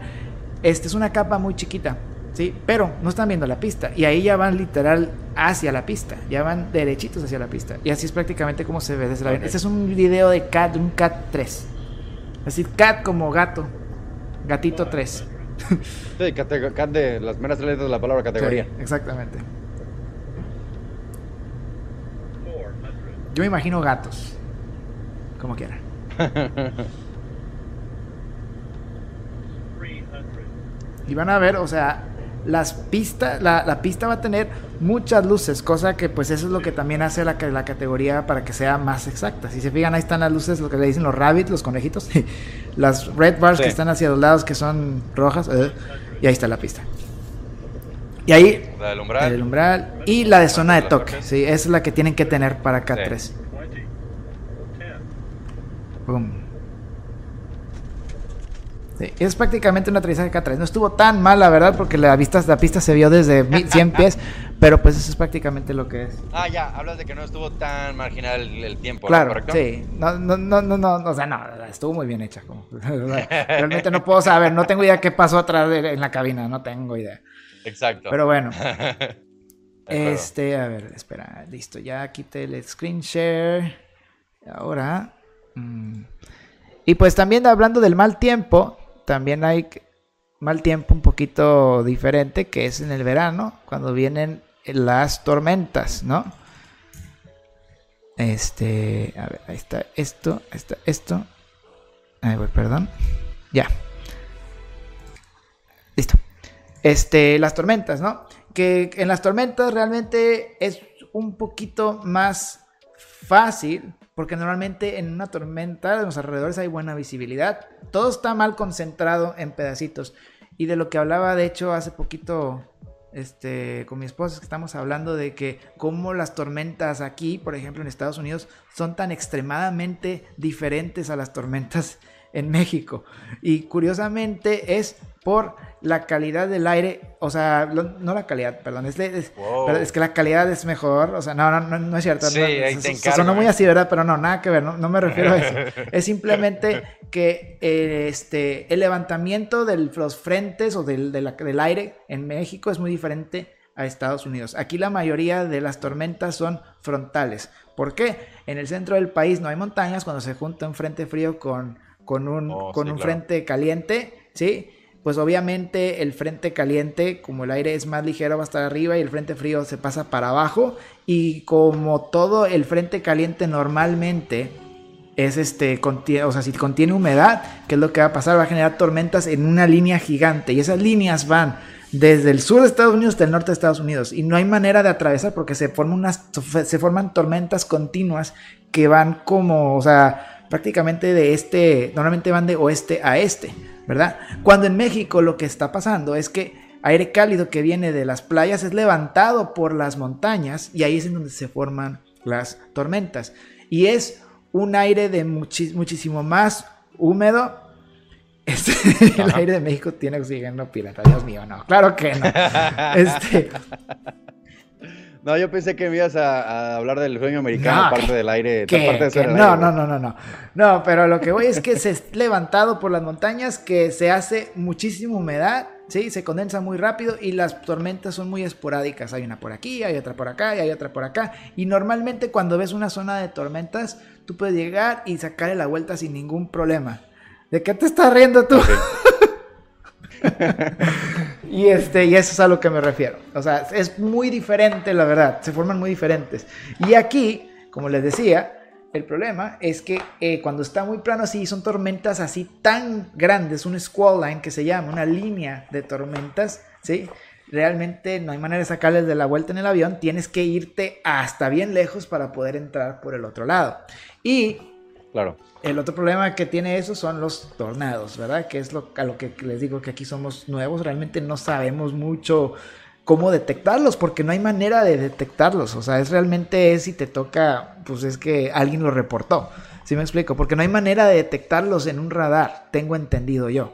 este es una capa muy chiquita, ¿sí? Pero no están viendo la pista y ahí ya van literal hacia la pista, ya van derechitos hacia la pista y así es prácticamente como se ve desde la Este es un video de CAT, un CAT 3, así CAT como gato, gatito 3. Sí, cat, de las meras letras de la palabra categoría. exactamente. Yo me imagino gatos. Como quiera. y van a ver, o sea, las pistas, la, pista va a tener muchas luces, cosa que pues eso es lo que también hace la, la categoría para que sea más exacta. Si se fijan, ahí están las luces, lo que le dicen los rabbits, los conejitos, las red bars que están hacia los lados que son rojas, eh, y ahí está la pista. Y ahí. La del umbral. Y la de zona de toque. Sí, esa es la que tienen que tener para K3. Sí. Sí, es prácticamente un aterrizaje K3. No estuvo tan mal, la verdad, porque la, vista, la pista se vio desde 100 pies, pero pues eso es prácticamente lo que es. Ah, ya, hablas de que no estuvo tan marginal el, tiempo, claro, sí. No, no, no, no, no, o sea, no, estuvo muy bien hecha. Como, realmente no puedo saber, no tengo idea qué pasó atrás en la cabina, no tengo idea. Exacto. Pero bueno. este, a ver, espera, listo, ya quité el screen share. Ahora... Mm, y pues también hablando del mal tiempo, también hay mal tiempo un poquito diferente, que es en el verano, cuando vienen las tormentas, ¿no? Este, a ver, ahí está esto, ahí está esto. Ahí voy, perdón. Ya. Este, las tormentas, ¿no? Que en las tormentas realmente es un poquito más fácil porque normalmente en una tormenta en los alrededores hay buena visibilidad. Todo está mal concentrado en pedacitos. Y de lo que hablaba, de hecho, hace poquito este, con mi esposa, que estamos hablando de que cómo las tormentas aquí, por ejemplo, en Estados Unidos, son tan extremadamente diferentes a las tormentas en México. Y curiosamente es por la calidad del aire, o sea, no la calidad, perdón, es, es, que la calidad es mejor, o sea, no, no, no, es cierto. Sí, ahí te sonó muy así, ¿verdad? Pero no, nada que ver, no, me refiero a eso. es simplemente que eh, este, el levantamiento de los frentes o del, del aire en México es muy diferente a Estados Unidos. Aquí la mayoría de las tormentas son frontales. ¿Por qué? En el centro del país no hay montañas, cuando se junta un frente frío con, con un, oh, con un frente caliente, ¿sí? pues obviamente el frente caliente, como el aire es más ligero, va a estar arriba y el frente frío se pasa para abajo. Y como todo el frente caliente normalmente es este, contiene, o sea, si contiene humedad, ¿qué es lo que va a pasar? Va a generar tormentas en una línea gigante. Y esas líneas van desde el sur de Estados Unidos hasta el norte de Estados Unidos. Y no hay manera de atravesar porque se forman, unas, se forman tormentas continuas que van como, o sea, prácticamente de este, normalmente van de oeste a este. ¿verdad? Cuando en México lo que está pasando es que aire cálido que viene de las playas es levantado por las montañas y ahí es en donde se forman las tormentas. Y es un aire de muchísimo más húmedo. Este, el aire de México tiene oxígeno pirata, Dios mío, no, claro que no. Este, no, yo pensé que me ibas a, hablar del sueño americano, aparte del aire. no, no, no, no, no. No, pero lo que voy es que se es levantado por las montañas, que se hace muchísima humedad, ¿sí? Se condensa muy rápido y las tormentas son muy esporádicas. Hay una por aquí, hay otra por acá y hay otra por acá. Y normalmente cuando ves una zona de tormentas, tú puedes llegar y sacarle la vuelta sin ningún problema. ¿De qué te estás riendo tú? y, este, y eso es a lo que me refiero. O sea, es muy diferente, la verdad. Se forman muy diferentes. Y aquí, como les decía, el problema es que eh, cuando está muy plano así, son tormentas así tan grandes, un squall line que se llama, una línea de tormentas, ¿sí? Realmente no hay manera de sacarles de la vuelta en el avión, tienes que irte hasta bien lejos para poder entrar por el otro lado. Y claro. El otro problema que tiene eso son los tornados, ¿verdad? Que es lo, a lo que les digo que aquí somos nuevos, realmente no sabemos mucho cómo detectarlos, porque no hay manera de detectarlos. O sea, es realmente si te toca, pues es que alguien lo reportó. ¿Sí me explico? Porque no hay manera de detectarlos en un radar, tengo entendido yo.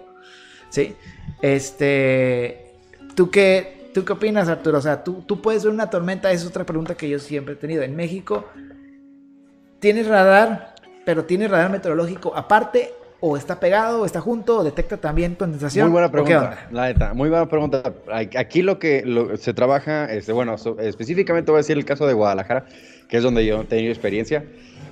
¿Sí? Este. ¿Tú qué, ¿Tú qué opinas, Arturo? O sea, ¿tú, tú puedes ver una tormenta, es otra pregunta que yo siempre he tenido. En México, ¿tienes radar? Pero tiene radar meteorológico aparte o está pegado o está junto o detecta también condensación. Muy buena pregunta, la neta, muy buena pregunta. Aquí lo que se trabaja, este, bueno, específicamente voy a decir el caso de Guadalajara, que es donde yo he tenido experiencia.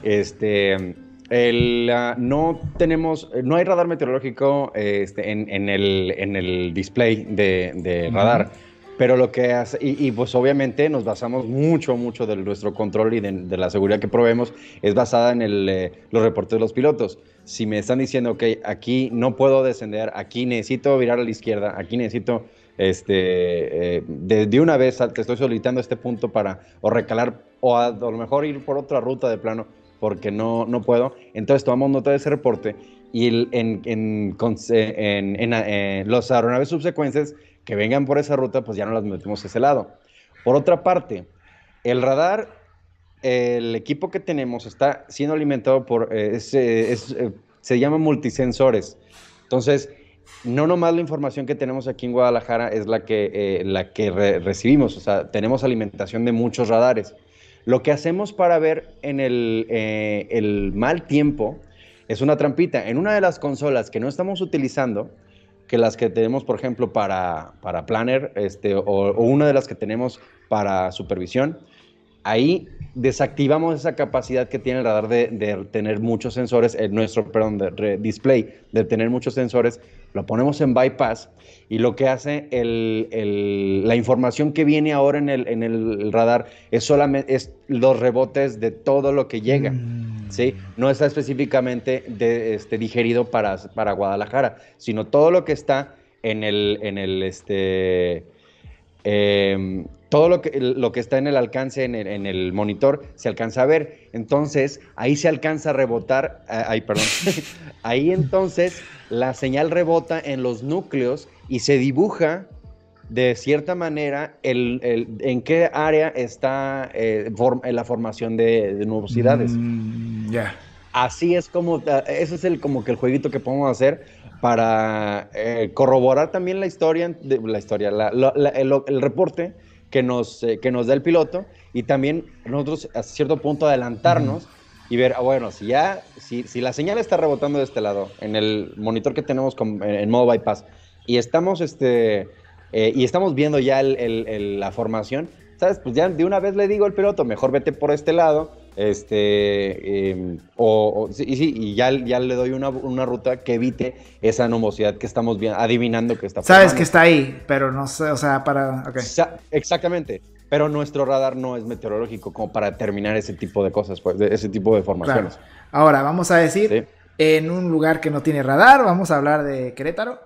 Este, el, no tenemos, no hay radar meteorológico este, en, el, en el display de, radar. Pero lo que hace, y, pues obviamente nos basamos mucho, mucho de nuestro control y de, la seguridad que proveemos, es basada en el, eh, los reportes de los pilotos. Si me están diciendo, que aquí no puedo descender, aquí necesito virar a la izquierda, aquí necesito, este, eh, de, una vez te estoy solicitando este punto para o recalar o a, lo mejor ir por otra ruta de plano porque no, no puedo. Entonces tomamos nota de ese reporte y en, en, en, en eh, los aeronaves subsecuentes que vengan por esa ruta, pues ya no las metemos a ese lado. Por otra parte, el radar, el equipo que tenemos está siendo alimentado por, eh, eh, eh, se llama multisensores. Entonces, no nomás la información que tenemos aquí en Guadalajara es la que, eh, la que recibimos, o sea, tenemos alimentación de muchos radares. Lo que hacemos para ver en el, el mal tiempo es una trampita. En una de las consolas que no estamos utilizando, que las que tenemos, por ejemplo, para, para Planner, este, o, una de las que tenemos para supervisión, ahí desactivamos esa capacidad que tiene el radar de, tener muchos sensores, en nuestro, perdón, de, display, de tener muchos sensores, lo ponemos en bypass y lo que hace la información que viene ahora en el, en el radar es solamente es los rebotes de todo lo que llega. Mm. ¿sí? No está específicamente este, digerido para, para Guadalajara, sino todo lo que está en el, en el este, em, todo lo que, lo que está en el alcance, en el, monitor, se alcanza a ver. Entonces, ahí se alcanza a rebotar, ay, perdón, ahí entonces la señal rebota en los núcleos y se dibuja de cierta manera el, en qué área está eh, la formación de, nubosidades. Mm, ya. Así es como, ah, ese es el, como que el jueguito que podemos hacer para eh, corroborar también la historia, de, la historia, el, reporte que nos, eh, que nos da el piloto y también nosotros a cierto punto adelantarnos y ver, ah, bueno, si ya, si, si, la señal está rebotando de este lado, en el monitor que tenemos en modo bypass, y estamos este, eh, y estamos viendo ya la formación, ¿sabes? Pues ya de una vez le digo al piloto, mejor vete por este lado, este, em, o, sí, y ya, ya le doy una, ruta que evite esa nubosidad que estamos viendo, adivinando que está Sabes que está ahí, pero no sé, o sea, para... exactamente, pero nuestro radar no es meteorológico como para determinar ese tipo de cosas, pues, ese tipo de formaciones. Ahora, vamos a decir, en un lugar que no tiene radar, vamos a hablar de Querétaro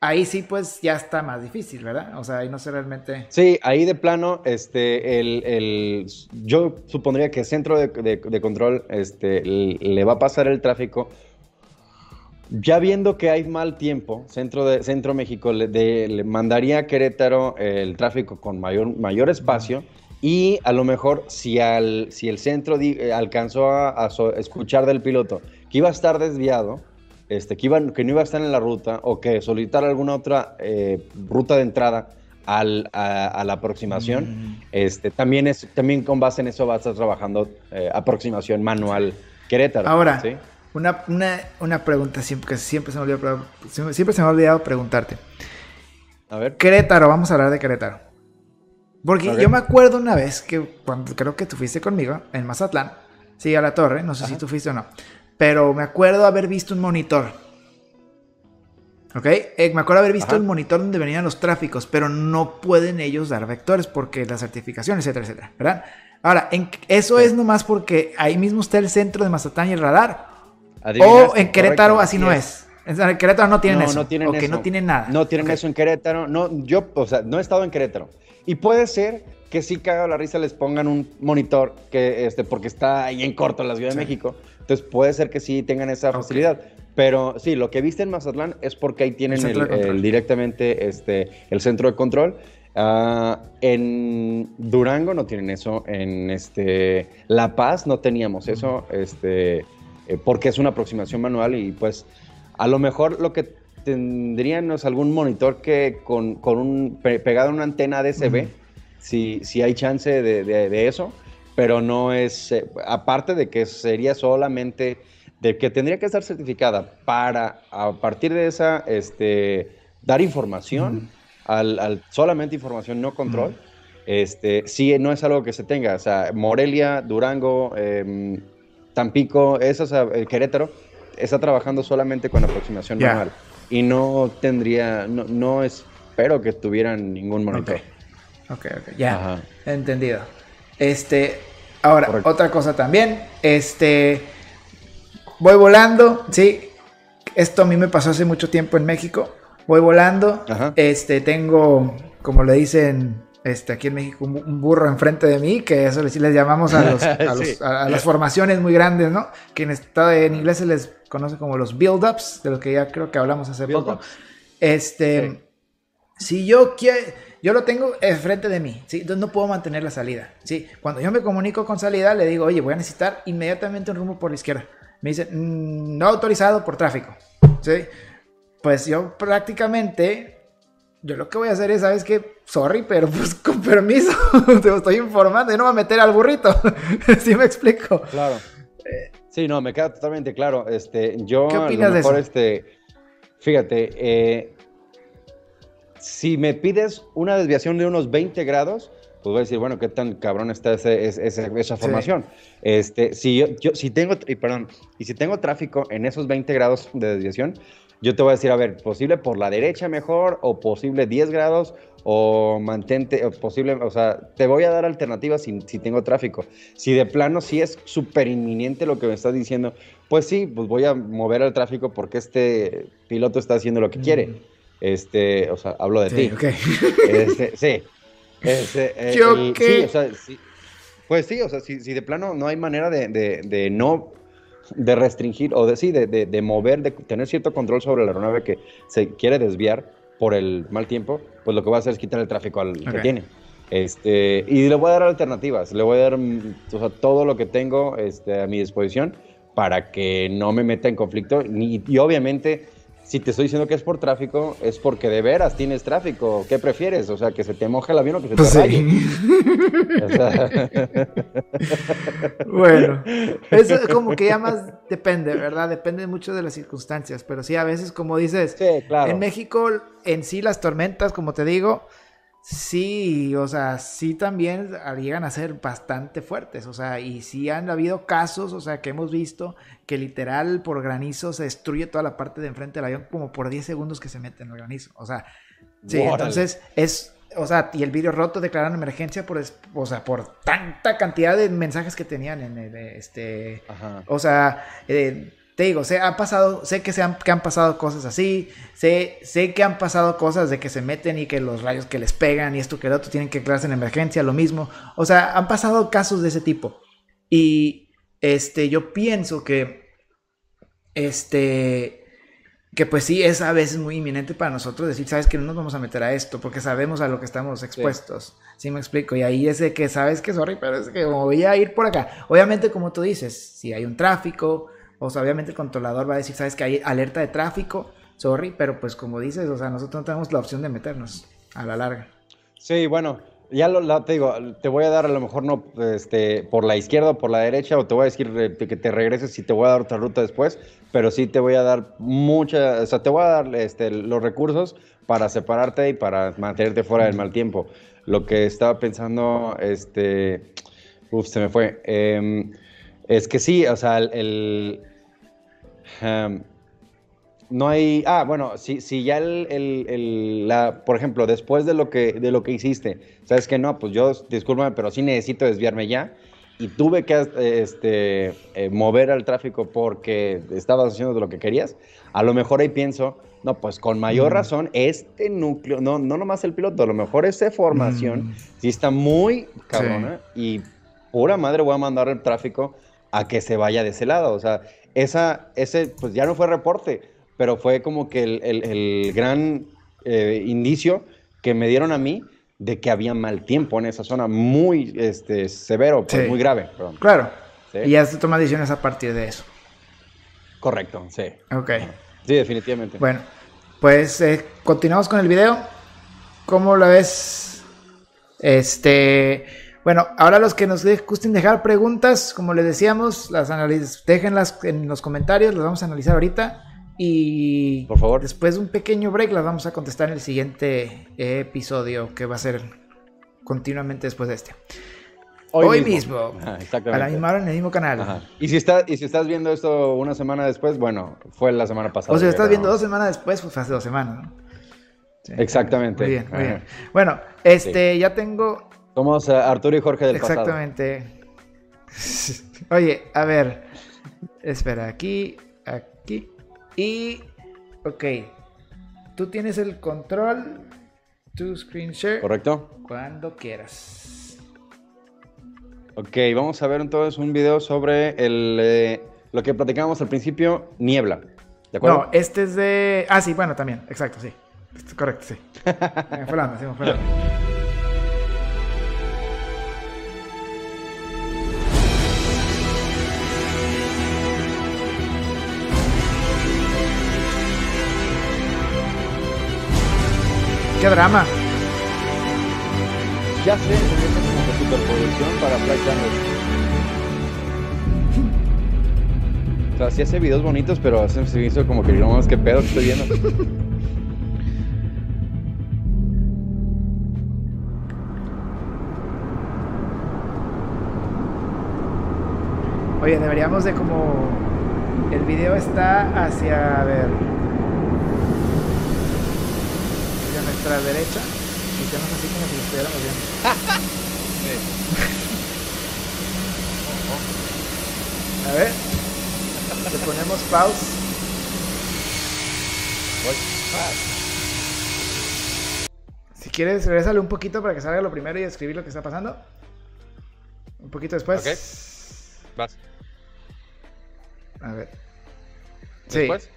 ahí sí pues ya está más difícil, ¿verdad? O sea, ahí no sé realmente... Sí, ahí de plano, este, el, yo supondría que el centro de, control este, le va a pasar el tráfico. Ya viendo que hay mal tiempo, Centro, de, centro México le, mandaría a Querétaro el tráfico con mayor, mayor espacio y a lo mejor si, al, si el centro alcanzó a escuchar del piloto que iba a estar desviado, este, que, iban, que no iba a estar en la ruta o que solicitar alguna otra eh, ruta de entrada a, la aproximación, mm. este, también, es, también con base en eso va a estar trabajando eh, aproximación manual Querétaro. Ahora, una, una, pregunta siempre, que siempre se, me olvidó, siempre se me ha olvidado preguntarte. A ver. Querétaro, vamos a hablar de Querétaro. Porque yo me acuerdo una vez que cuando creo que tú fuiste conmigo en Mazatlán, sí, a la torre, no sé si tú fuiste o no pero me acuerdo haber visto un monitor. ¿Ok? Eh, me acuerdo haber visto el monitor donde venían los tráficos, pero no pueden ellos dar vectores porque la certificación, etcétera, etcétera, ¿verdad? Ahora, eso es nomás porque ahí mismo está el centro de Mazatán y el radar. o en Querétaro así no es. En Querétaro no tienen eso. No tienen eso. no tienen nada. No tienen eso en Querétaro. No, yo, o sea, no he estado en Querétaro. Y puede ser que sí caga la risa les pongan un monitor que este porque está ahí en corto en la Ciudad de México entonces puede ser que sí tengan esa facilidad. Pero sí, lo que viste en Mazatlán es porque ahí tienen el, directamente este, el centro de control. Ah, en Durango no tienen eso. En este, La Paz no teníamos eso. Este, eh, porque es una aproximación manual y pues a lo mejor lo que tendrían es algún monitor que con, un pegado a una antena DCB, si, si hay chance de, de eso pero no es, eh, aparte de que sería solamente, de que tendría que estar certificada para, a partir de esa, este, dar información, al, solamente información, no control, este, sí, no es algo que se tenga, o sea, Morelia, Durango, em, Tampico, esas, el Querétaro, está trabajando solamente con aproximación manual y no tendría, no, no espero que tuvieran ningún monitor. Ok, ok, ya, entendido. Este, Ahora, otra cosa también, este, voy volando, sí, esto a mí me pasó hace mucho tiempo en México, voy volando, este, tengo, como le dicen, este, aquí en México, un, burro enfrente de mí, que eso les, les llamamos a, las formaciones muy grandes, ¿no? Que en, estado, en inglés se les conoce como los build-ups, de los que ya creo que hablamos hace poco. Este, si yo quiero yo lo tengo enfrente de mí, ¿sí? Entonces no puedo mantener la salida, ¿sí? Cuando yo me comunico con salida, le digo, oye, voy a necesitar inmediatamente un rumbo por la izquierda. Me dice, mm, no autorizado por tráfico, ¿sí? pues yo prácticamente, yo lo que voy a hacer es, ¿sabes qué? Sorry, pero pues con permiso, te estoy informando, yo no voy a meter al burrito, ¿sí me explico? Claro. Sí, no, me queda totalmente claro. Este, yo ¿Qué opinas de eso? este, fíjate, eh, si me pides una desviación de unos 20 grados, pues voy a decir, bueno, qué tan cabrón está ese, ese- esa formación. Este, si yo, yo- si tengo, y perdón, y si tengo tráfico en esos 20 grados de desviación, yo te voy a decir, a ver, posible por la derecha mejor, o posible 10 grados, o mantente, o posible, o sea, te voy a dar alternativas si, si tengo tráfico. Si de plano sí es súper inminente lo que me estás diciendo, pues sí, pues voy a mover el tráfico porque este piloto está haciendo lo que quiere. Este, o sea, hablo de Sí, ti. ok. Este, sí. Este, eh, Yo el- qué. sí, o sea, sí. Pues sí, o sea, si, si de plano no hay manera de, de- de no de restringir o de sí, de, de- de mover, de tener cierto control sobre la aeronave que se quiere desviar por el mal tiempo, pues lo que voy a hacer es quitar el tráfico al que Ok. tiene. Este, y le voy a dar alternativas, le voy a dar o sea, todo lo que tengo este, a mi disposición para que no me meta en conflicto. Y obviamente, si te estoy diciendo que es por tráfico, es porque de veras tienes tráfico. ¿Qué prefieres? O sea, que se te moje el avión o que se Pues te raye. sí. O sea, Bueno, eso es como que ya más depende, ¿verdad? Depende mucho de las circunstancias, pero sí, a veces, como dices, sí, claro. en México, en sí, las tormentas, como te digo, sí, o sea, sí también llegan a ser bastante fuertes, o sea, y sí han habido casos, o sea, que hemos visto que literal por granizo se destruye toda la parte de enfrente del avión como por 10 segundos que se mete en el granizo, o sea, sí, Órale. entonces es, o sea, y el vídeo roto declararon emergencia por, o sea, por tanta cantidad de mensajes que tenían en el, este, Ajá. o sea, eh, te digo, sé, ha pasado, sé que, se han, que han pasado cosas así, sé, sé que han pasado cosas de que se meten y que los rayos que les pegan y esto que el otro tienen que quedarse en emergencia, lo mismo. O sea, han pasado casos de ese tipo. Y este, yo pienso que, este, que pues sí es a veces muy inminente para nosotros decir, sabes que no nos vamos a meter a esto porque sabemos a lo que estamos expuestos. Sí, me explico. Y ahí es de que sabes que sorry, pero es que voy a ir por acá. Obviamente, como tú dices, si hay un tráfico, o sea, obviamente el controlador va a decir, sabes que hay alerta de tráfico, sorry, pero pues como dices, o sea, nosotros no tenemos la opción de meternos a la larga. Sí, bueno, ya lo, te digo, te voy a dar a lo mejor no este, por la izquierda o por la derecha, o te voy a decir eh, que te regreses y te voy a dar otra ruta después, pero sí te voy a dar mucha, o sea, te voy a dar este, los recursos para separarte y para mantenerte fuera del mal tiempo. Lo que estaba pensando, este, uf, se me fue, em, es que sí, o sea, el... em, no hay. Ah, bueno, si, si ya el, el- el- la, por ejemplo, después de lo que de lo que hiciste, sabes que no, pues yo, discúlpame, pero sí necesito desviarme ya. Y tuve que este, eh, mover al tráfico porque estabas haciendo lo que querías. A lo mejor ahí pienso, no, pues con mayor Mm. razón, este núcleo, no, no nomás el piloto, a lo mejor esa formación Mm. sí está muy cabrona y pura madre voy a mandar el tráfico a que se vaya de ese lado. O sea, esa, ese, pues ya no fue reporte, pero fue como que el, el- el gran eh, indicio que me dieron a mí de que había mal tiempo en esa zona, muy este, severo, pues, Sí. muy grave. perdón. Claro. Sí. Y ya se toman decisiones a partir de eso. Correcto, sí. Ok. Sí, definitivamente. Bueno, pues eh, continuamos con el video. ¿Cómo la ves? Este, bueno, ahora los que nos gusten dejar preguntas, como les decíamos, las déjenlas en los comentarios, las vamos a analizar ahorita. Y Por favor. después de un pequeño break las vamos a contestar en el siguiente episodio que va a ser continuamente después de este. Hoy, mismo, Ajá, a exactamente. la misma hora en el mismo canal. Ajá. Y si, está, y si estás viendo esto una semana después, bueno, fue la semana pasada. O si estás viendo dos semanas después, pues fue hace dos semanas, ¿no? Sí. Exactamente. Muy bien, muy Ajá. bien. Bueno, este, ya tengo Somos eh, Arturo y Jorge del exactamente. Oye, a ver. Espera, aquí, aquí. Y. Ok. Tú tienes el control. Tu screen share. ¿Correcto? Cuando quieras. Ok, vamos a ver entonces un video sobre el, eh, lo que platicábamos al principio, niebla. ¿De acuerdo? No, este es de. Ah, sí, bueno, también. Exacto, sí. Correcto, sí. Me fue la onda, se me fue la qué drama. Ya sé, como superproducción para Flight Channel. O sea, sí hace videos bonitos, pero se me hizo como que no más que pedo que estoy viendo. Oye, deberíamos de como... El video está hacia, a ver... Nuestra derecha. Y tenemos así como si lo estuviéramos viendo. A ver. Le ponemos pause. Si quieres, regresale un poquito para que salga lo primero y escribir lo que está pasando. Un poquito después. Ok. Vas. A ver. Sí. ¿Después?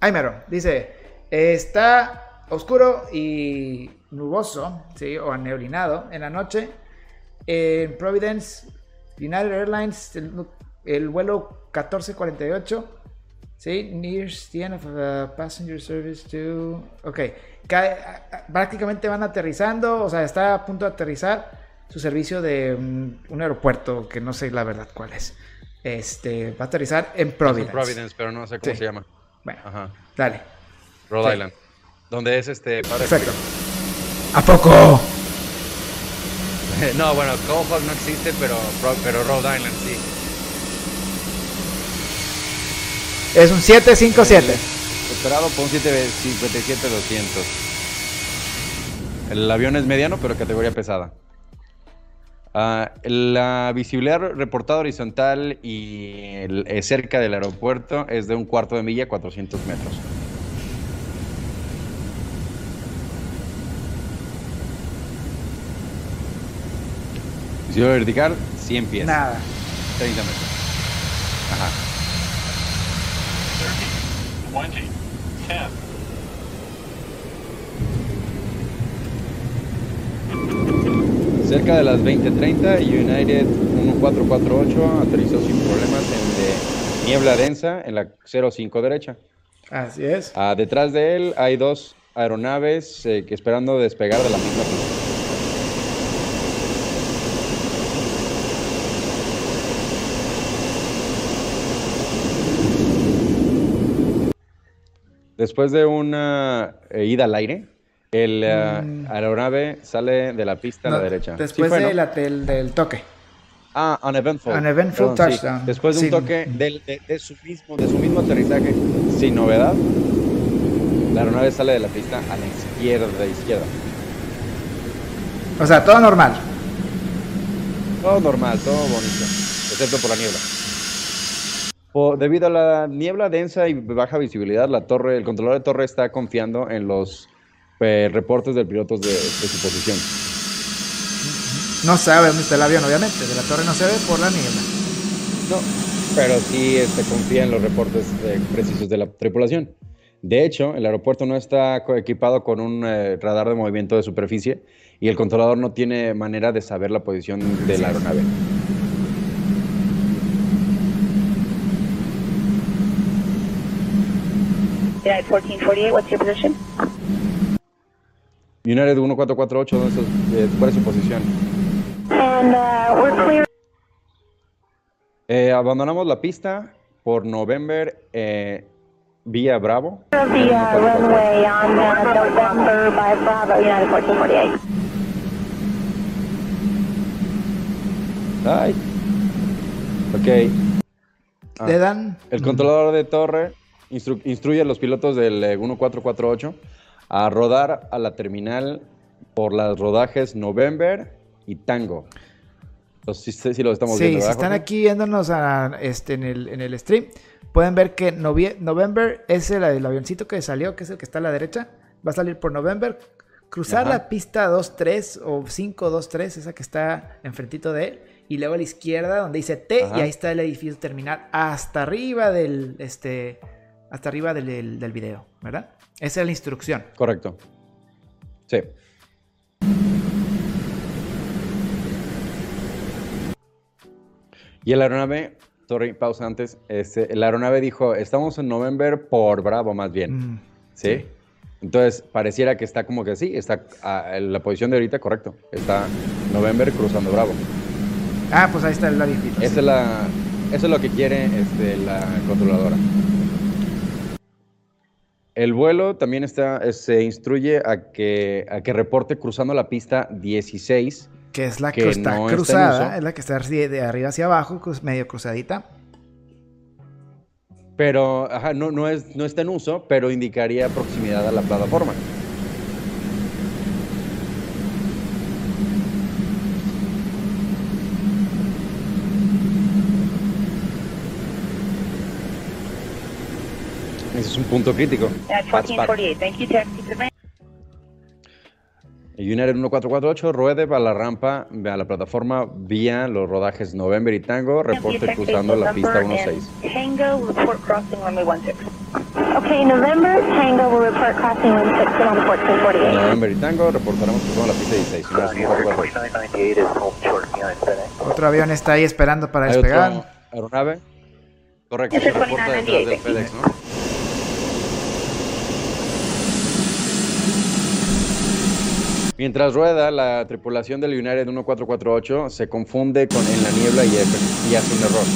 Ay, mero. Dice, está oscuro y nuboso, ¿sí? O aneolinado en la noche. En Providence, United Airlines, el, el vuelo 1448. Sí, near the end of the passenger service to... Ok, cae- prácticamente van aterrizando, o sea, está a punto de aterrizar su servicio de un, un aeropuerto que no sé la verdad cuál es. Este, va a aterrizar en Providence. Providence, pero no sé cómo Sí. se llama. Bueno, Ajá. dale. Rhode Sí. Island. Donde es este padre Perfecto. ¿A poco? No, bueno, Cohog no existe, pero, pero Rhode Island sí. Es un 757. Esperado por un 757-200. El avión es mediano, pero categoría pesada. Ah, la visibilidad reportada horizontal y el- eh, cerca del aeropuerto es de un cuarto de milla, 400 metros. Visibilidad vertical, 100 pies. Nada. 30 metros. Ajá. 30, 20, 10. Cerca de las 20:30, United 1448 aterrizó sin problemas en de niebla densa en la 05 derecha. Así es. Ah, detrás de él hay dos aeronaves eh, que esperando despegar de la misma pista. Después de una eh, ida al aire, el ah, aeronave sale de la pista a la derecha. Sí Después del, del toque. Ah, uneventful. Uneventful Perdón, sí. touchdown. Después de un toque del- de, de su mismo, de su mismo aterrizaje, sin novedad, la aeronave sale de la pista a la izquierda, de izquierda. O sea, todo normal. Todo normal, todo bonito, excepto por la niebla. Po- debido a la niebla densa y baja visibilidad, la torre, el controlador de torre está confiando en los eh, reportes del piloto de, de su posición. No sabe dónde está el avión, obviamente. De la torre no se ve por la niebla. No, pero sí este, confía en los reportes eh, precisos de la tripulación. De hecho, el aeropuerto no está equipado con un eh, radar de movimiento de superficie y el controlador no tiene manera de saber la posición de la aeronave. United 1448, what's your position? United 1448, ¿dónde estás? Eh, ¿cuál es su posición? And uh, we're clear. Eh, abandonamos la pista por November eh, vía Bravo. the uh, runway on uh, November by Bravo, United 1448. Ay. Ok. Ah. Le dan. El controlador de torre instru- instruye a los pilotos del eh, 1448 a rodar a la terminal por las rodajes November y Tango. Entonces, sí, sí, sí lo estamos Sí, viendo. si ¿verdad, están Jorge? aquí viéndonos a- este, en, el, en el stream, pueden ver que November es el, el avioncito que salió, que es el que está a la derecha. Va a salir por November, cruzar Ajá. la pista 2-3 o 5-2-3, esa que está enfrentito de él, y luego a la izquierda donde dice T, Ajá. y ahí está el edificio terminal hasta arriba del, este, hasta arriba del, del, del video, ¿verdad? Esa es la instrucción. Correcto. Sí. Y el aeronave, sorry, pausa antes. Este, el aeronave dijo, estamos en November por Bravo más bien. Mm, ¿Sí? Entonces, pareciera que está como que sí, está en la posición de ahorita, correcto. Está November cruzando Bravo. Ah, pues ahí está el ladito. Esa es la, eso es lo que quiere este, la controladora. El vuelo también está, se instruye a que, a que reporte cruzando la pista 16. Que es la que que está no cruzada, es la que está de arriba hacia abajo, medio cruzadita. Pero ajá, no, no, es, no está en uso, pero indicaría proximidad a la plataforma. Ese es un punto crítico. At Hotspot. 1448, thank you, taxi to the van. United 1448, ruede a la rampa, a la plataforma vía los rodajes November y Tango, reporte cruzando la pista 16. Tango, report crossing runway 16. Okay, November, Tango will report crossing room 6 on 1448. November y Tango, reportaremos cruzando la pista 16. United 1448. 4998 is home short behind FedEx. Otro avión está ahí esperando para ¿Hay despegar. aeronave? Correcto, se reporta detrás del 4998. FedEx, ¿no? Mientras rueda, la tripulación del United 1448 se confunde con, en la niebla y, y hace un error.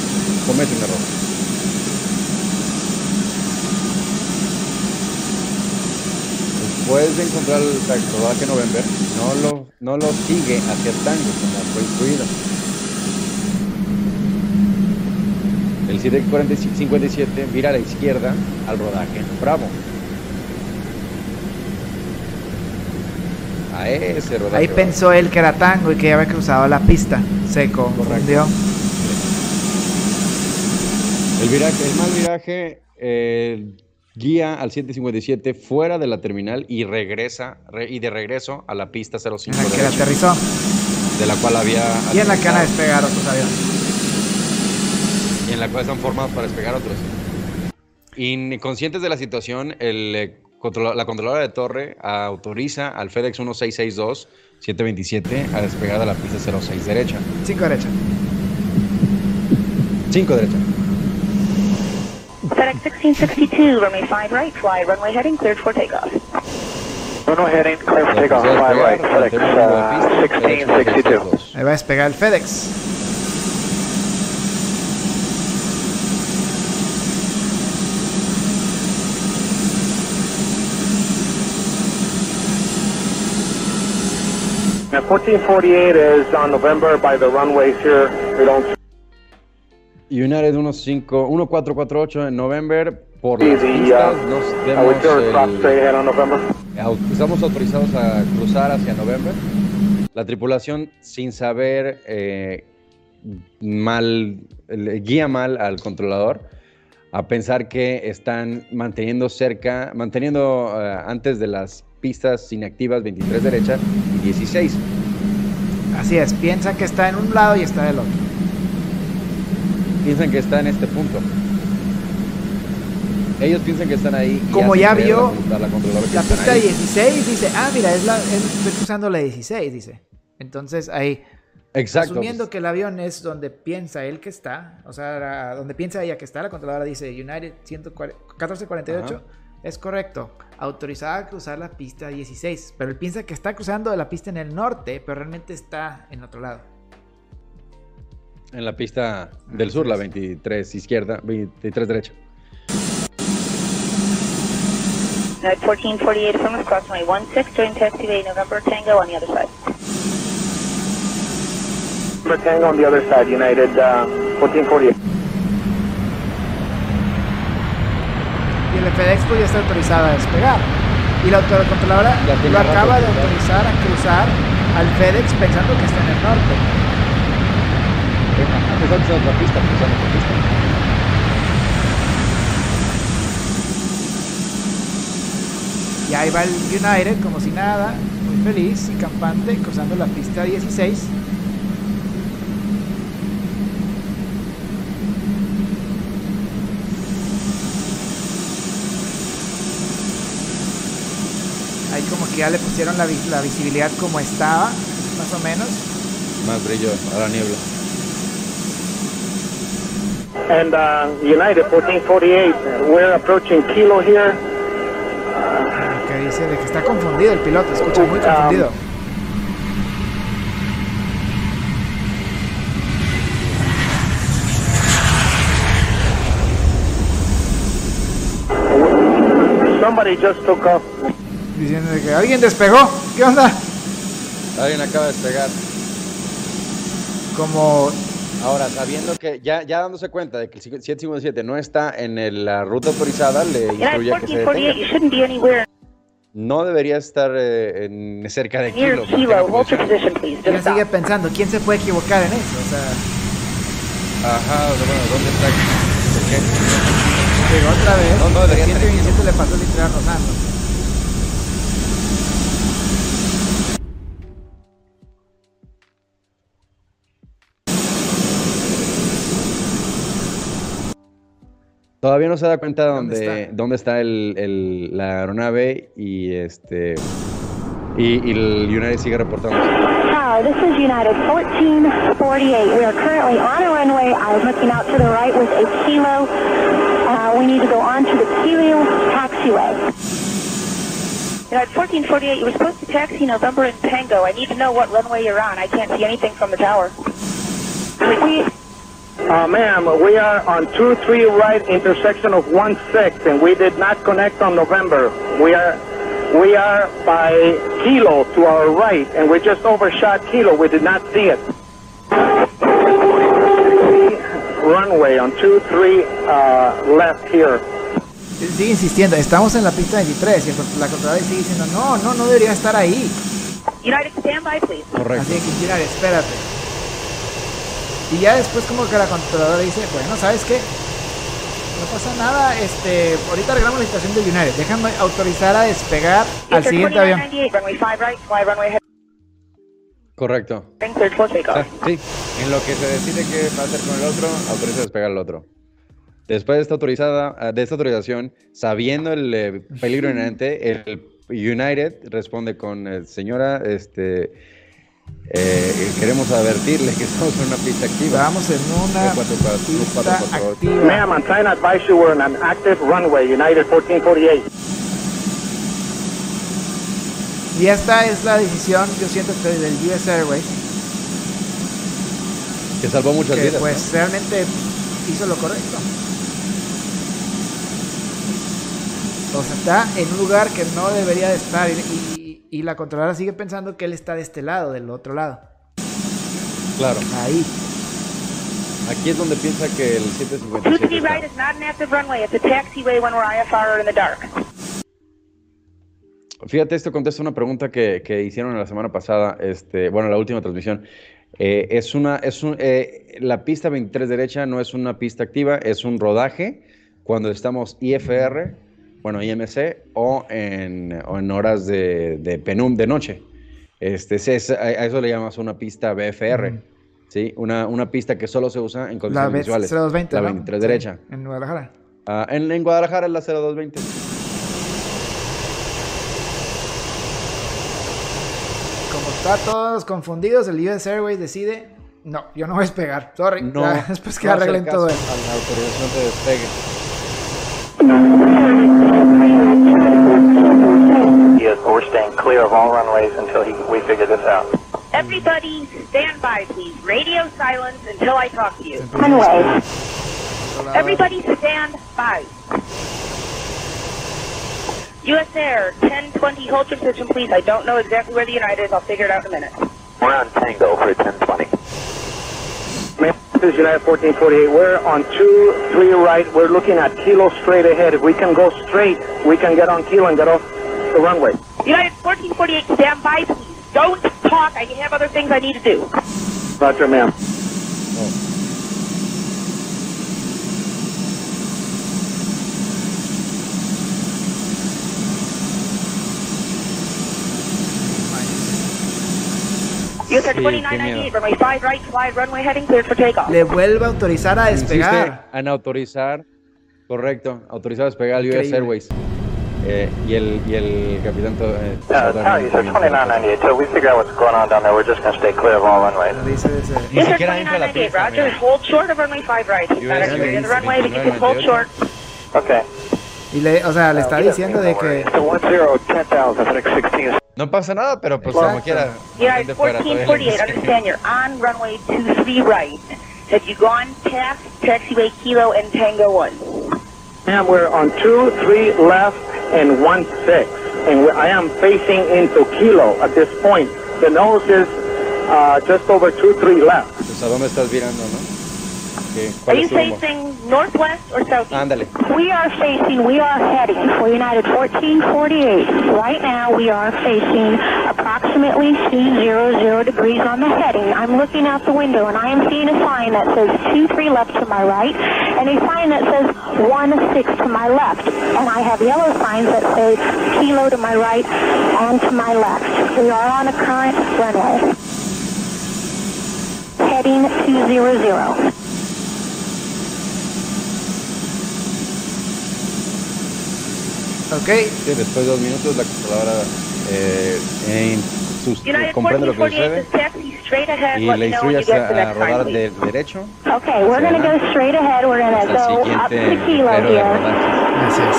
Comete un error. Después de encontrar el rodaje November, no lo, no lo sigue hacia Tango como fue instruido. El 757 vira a la izquierda al rodaje Bravo. A ese rodaje. Ahí pensó él que era tango y que ya había cruzado la pista. Se confundió. El, viraje, el mal viraje eh, guía al 757 fuera de la terminal y regresa re- y de regreso a la pista 05 En la que derecha, aterrizó. de la cual había Y en la que van a despegar otros aviones. y en la cual están formados para despegar otros. Inconscientes de la situación, el, eh, la controladora de torre autoriza al FedEx 1662 727 a despegar de la pista 06 derecha. Cinco derecha. 5 derecha. FedEx 1662, runway 5 right, fly runway heading, cleared for takeoff. Runway heading, clear for takeoff, Autoriza a fly right, despegar, FedEx término de la uh, pista, FedEx 1662. 1662. Ahí va a despegar el FedEx. Now, 1448 is on November by the runways here. We don't United 15 1448 en November por las the, pistas uh, nos uh, straight el- estamos autorizados a cruzar hacia November. La tripulación sin saber eh, mal guía mal al controlador a pensar que están manteniendo cerca, manteniendo eh, antes de las pistas inactivas 23 derecha y 16. Así es. Piensan que está en un lado y está del otro. Piensan que está en este punto. Ellos piensan que están ahí. Como ya vio la, pista ahí. 16 dice, ah, mira, es la, es- estoy cruzando la 16, dice. Entonces ahí, Exacto. asumiendo que el avión es donde piensa él que está, o sea, donde piensa ella que está, la controladora dice United 140 1448, Ajá. Es correcto, autorizada a cruzar la pista 16, pero él piensa que está cruzando la pista en el norte, pero realmente está en otro lado. En la pista del sur, la 23 izquierda, 23 derecha. At 1448, affirmative, cross runway 16, join taxiway November Tango on the other side. November Tango on the other side, United uh, 1448. Y el FedEx pues, ya está autorizada a despegar. Y la autocontroladora lo acaba de autorizar a cruzar al FedEx pensando que está en el norte. Otra pista, otra pista. Y ahí va el United como si nada, muy feliz y campante, cruzando la pista 16. Que ya le pusieron la, la visibilidad como estaba, más o menos. Más brillo a la niebla. And uh, United 1448, we're approaching Kilo here. Ok. Me dice de que está confundido el piloto, escucha muy confundido. Somebody just took off. Diciendo de que alguien despegó. ¿Qué onda? Alguien acaba de despegar. Como Ahora, sabiendo que ya, ya dándose cuenta de que el 757 no está en el- la ruta autorizada, le instruye a que se 1448, you detenga. shouldn't be anywhere No debería estar eh, en, cerca de Kilo. Kilo. Just sigue pensando, ¿quién se puede equivocar en eso? O sea, Ajá, bueno, ¿dónde está? ¿Por qué? digo, otra vez, No, no, el debería estar 127 le pasó literal rozando. Todavía no se da cuenta ¿Dónde dónde, está? dónde está el, el- la aeronave y este y, y el United sigue reportando. Tower, this is United 1448. We are currently on a runway. I was looking out to the right with a kilo. Uh, we need to go on to the Kilo taxiway. United 1448, you were supposed to taxi November in Tango. I need to know what runway you're on. I can't see anything from the tower. We, Uh, ma'am, we are on 2-3 right intersection of 1-6, and we did not connect on November. We are we are by Kilo to our right, and we just overshot Kilo. We did not see it. Runway on 2-3 uh, left here. Sigue insistiendo, estamos en la pista 23 y el con- la controladora sigue diciendo, no, no, no debería estar ahí. United, stand by, please. Correcto. Así que United, espérate. Y ya después como que la controladora dice, bueno, ¿sabes qué? No pasa nada, este, ahorita arreglamos la situación de United. Déjame autorizar a despegar al siguiente avión. 2998, runway 5 right, fly runway heading Correcto. Ah, sí, en lo que se decide qué va a hacer con el otro, autoriza a despegar al otro. Después de esta, autorizada, ah, de esta autorización, sabiendo el eh, peligro inherente, el United responde con, eh, señora, este, eh, queremos advertirle que estamos en una pista activa. Vamos en una 444, pista 448. activa. Ma'am, I'm trying to advise you we're on an active runway, United 1448. Y esta es la decisión, yo siento que del US Airways, Que salvó muchas que vidas. pues realmente hizo lo correcto. O sea, está en un lugar que no debería de estar y, y- y la controladora sigue pensando que él está de este lado, del otro lado. Claro. Ahí. Aquí es donde piensa que el 757 2-3 está. right is not an active runway. It's a taxiway when we're IFR or in the dark. Fíjate, esto contesta una pregunta que, que hicieron la semana pasada, este, bueno, la última transmisión. Eh, es una, es un, eh, la pista 23 derecha no es una pista activa, es un rodaje cuando estamos IFR, bueno, IMC, o en, o en horas de, de penum de noche. Este, es- a, eso le llamas una pista BFR, Ujú. ¿sí? Una, una pista que solo se usa en La condiciones B- visuales. 0220. la ¿no? 23 Sí, derecha. En Guadalajara. Ah, en, en Guadalajara es la 0220. Como está todos confundidos, el US Airways decide, no, yo no voy a despegar. Sorry. No, Ya, después que no arreglen todo eso. A la autorización de despegue. Staying clear of all runways until he, we figure this out. Everybody, stand by, please. Radio silence until I talk to you. runway. Everybody, stand by. US Air 1020, hold your position, please. I don't know exactly where the United is. I'll figure it out in a minute. We're on Tango for 1020. Ma'am, this is United 1448. We're on 2-3 right. We're looking at Kilo straight ahead. If we can go straight, we can get on Kilo and get off the runway. United 1448, stand by, please. Don't talk. I have other things I need to do. Roger, ma'am. US 2998, runway 5 right, runway heading cleared for takeoff. Le vuelve a autorizar a Insiste despegar. en autorizar, correcto, autorizar a despegar al US Increíble. Airways. Eh, y, el, y el capitán... to- eh, Uh, Tower, you said 2998. Till we figure out what's going on down there, we're just going to stay clear of all runways. Dice Ni siquiera entra la 2998, pista, Roger. mira. Hold short of runway 5 right. Actually in the runway, but you can hold 2998. short. Okay. Y le, o sea, le está diciendo de que... It's a 10, 10,000, FedEx 16 is No pasa nada, pero pues como quiera. Todavía 1448, le- understand you're on runway 23 right. Have you gone past taxiway Kilo and Tango 1? And we're on two, three left, and one six. And I am facing into Kilo at this point. The nose is uh, just over two, three left. Pues, ¿A dónde estás virando, no? ¿Qué? Are you facing northwest or southeast? Ándale. We are facing, we are heading for United 1448. Right now, we are facing approximately 200 degrees on the heading. I'm looking out the window and I am seeing a sign that says 23 left to my right and a sign that says 16 to my left. And I have yellow signs that say kilo to my right and to my left. We are on a current runway. Heading 200. Ok, Sí, después de dos minutos la controladora eh, en sus- United comprende lo que sucede is taxi straight ahead. y le me instruye you get to a, a rodar de derecho Okay, we're going to go straight ahead. We're going to hasta el go up to Kilo pero de here. rodaje. gracias.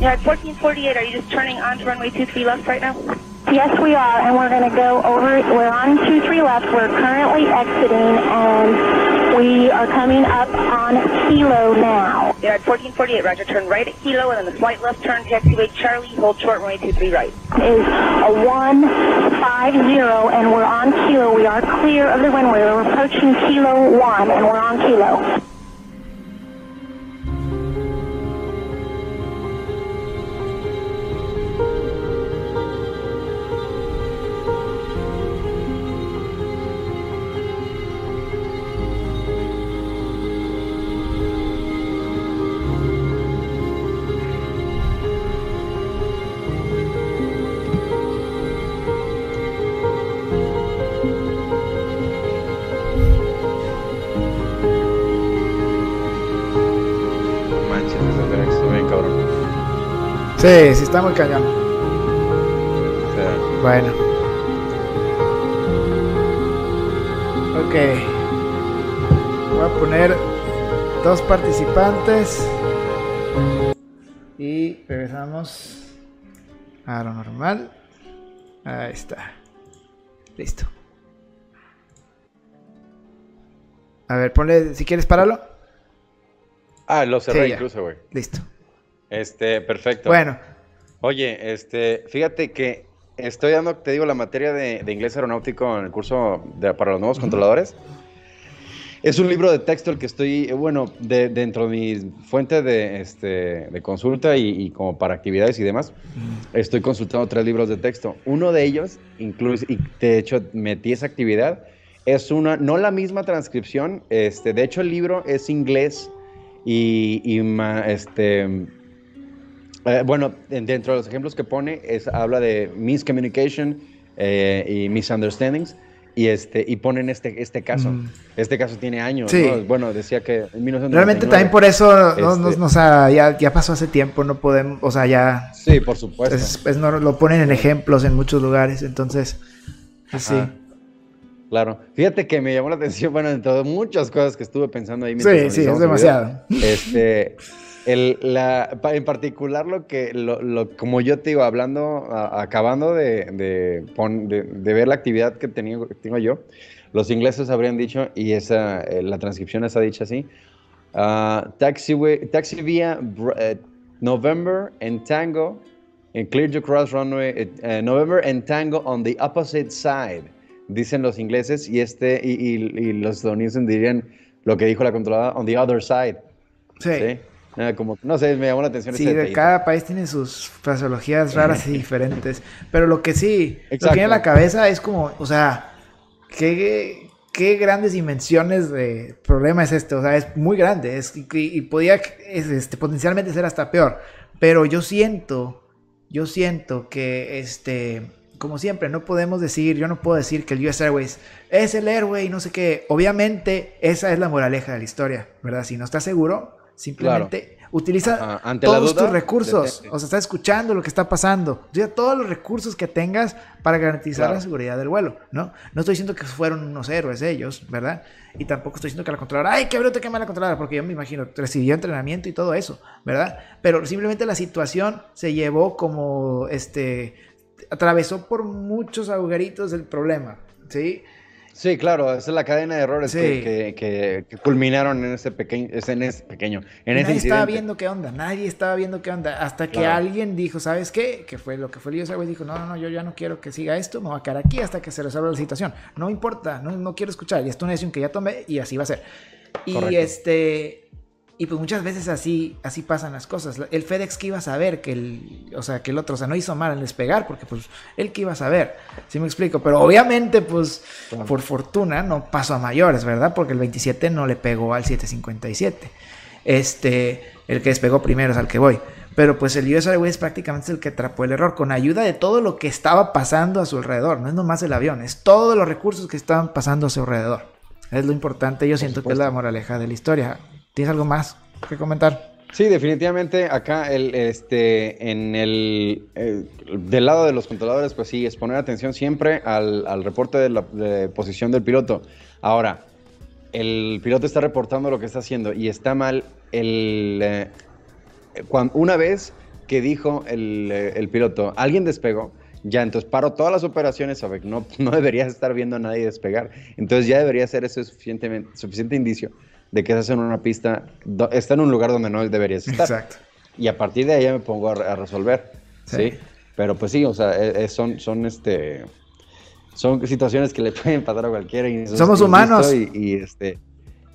United 1448, are you just turning onto runway 23 left right now? Yes, we are, and we're going to go over. We're on two three left. We're currently exiting, and we are coming up on Kilo now. United 1448, roger, turn right at Kilo and then the slight left turn taxiway Charlie, hold short runway 23 right. Is a one five zero, and we're on Kilo. We are clear of the runway. We're approaching Kilo one, and we're on Kilo. Sí, sí está muy cañón. Bueno. Ok. Voy a poner dos participantes. Y regresamos a lo normal. Ahí está. Listo. A ver, ponle, si quieres, páralo. Ah, lo cerré Sí, incluso, güey. Listo. Este, perfecto. Bueno, Oye, este, fíjate que estoy dando, te digo, la materia de, de inglés aeronáutico en el curso de- para los nuevos controladores. Es un libro de texto el que estoy, bueno, de- dentro de mi fuente de, este, de consulta y, y como para actividades y demás, estoy consultando tres libros de texto. Uno de ellos, incluso, y de hecho metí esa actividad, es una, no la misma transcripción, este, de hecho el libro es inglés y, y ma- este, eh, bueno, en- dentro de los ejemplos que pone, es, habla de miscommunication eh, y misunderstandings. Y, este, y ponen este, este caso. Mm. Este caso tiene años. Sí. ¿no? Bueno, decía que en 1999. realmente también por eso, no- Este- no, o sea, ya, ya pasó hace tiempo, no podemos, o sea, ya Sí, por supuesto. es, es no- lo ponen en ejemplos en muchos lugares, entonces, pues sí. Ajá. Claro. Fíjate que me llamó la atención, bueno, de muchas cosas que estuve pensando ahí. Sí, sí, es el video, demasiado. Este, el, la, en particular lo que, lo, lo- como yo te digo, hablando, a- acabando de, de, pon- de- de ver la actividad que tenía, tengo yo, los ingleses habrían dicho, y esa, eh, la transcripción está dicha así, ah, taxiway, taxi via Br- eh, November and Tango, and clear to cross runway, eh, November and Tango on the opposite side, dicen los ingleses, y, este, y, y- y los estadounidenses dirían lo que dijo la controlada, on the other side. Sí. Sí. Ah, como, no sé, me llamó la atención Sí, de cada país tiene sus fraseologías raras y diferentes. Pero lo que sí, lo que viene a la cabeza es como, o sea, qué, qué grandes dimensiones de problema es este. O sea, es muy grande. Es, y, y podía es, este, potencialmente ser hasta peor. Pero yo siento, yo siento que este. Como siempre, no podemos decir, yo no puedo decir que el US Airways es el Airway, no sé qué. Obviamente, esa es la moraleja de la historia, ¿verdad? Si no estás seguro, simplemente Utiliza Ajá, ante la todos duda, tus recursos. detente. O sea, está escuchando lo que está pasando. Utiliza todos los recursos que tengas para garantizar Claro. la seguridad del vuelo, ¿no? No estoy diciendo que fueron unos héroes ellos, ¿verdad? Y tampoco estoy diciendo que la controladora, ay, qué bruto, qué mala controladora, porque yo me imagino, recibió entrenamiento y todo eso, ¿verdad? Pero simplemente la situación se llevó como, este, atravesó por muchos agujeritos del problema, ¿sí? Sí, claro, esa es la cadena de errores Sí. que, que- que- culminaron en ese pequeño, en ese pequeño, en ese nadie estaba viendo qué onda, nadie estaba viendo qué onda, hasta que Claro. alguien dijo, ¿sabes qué? Que fue lo que fue el güey, dijo, no, no, no, yo ya no quiero que siga esto, me voy a quedar aquí hasta que se resuelva la situación. No importa, no, no quiero escuchar, y esto es una decisión que ya tomé y así va a ser. Y Correcto. este... Y pues muchas veces así, así pasan las cosas. El FedEx que iba a saber que el, o sea, que el otro, o sea, no hizo mal en despegar, porque pues él que iba a saber, ¿sí me explico? Pero obviamente, pues, por fortuna no pasó a mayores, ¿verdad? Porque el 27 no le pegó al 757. Este, el que despegó primero es al que voy. Pero pues el US Airways prácticamente es el que atrapó el error, con ayuda de todo lo que estaba pasando a su alrededor. No es nomás el avión, es todos los recursos que estaban pasando a su alrededor. Es lo importante, yo siento que es la moraleja de la historia. ¿Tienes algo más que comentar? Sí, definitivamente acá el, este, en el, eh, del lado de los controladores, pues sí, es poner atención siempre al, al reporte de la posición del piloto. Ahora, el piloto está reportando lo que está haciendo y está mal el, eh, cuan- una vez que dijo el, eh, el piloto, alguien despegó, ya, entonces paro todas las operaciones, sabe, no, no deberías estar viendo a nadie despegar. Entonces ya debería ser ese suficientemente, suficiente indicio de que estás en una pista, do- está en un lugar donde no deberías estar. Exacto. Y a partir de ahí me pongo a, re- a resolver. Sí. Sí. Pero pues sí, o sea, e- e- son, son este. Son situaciones que le pueden pasar a cualquiera. y Somos humanos. Y, y, este.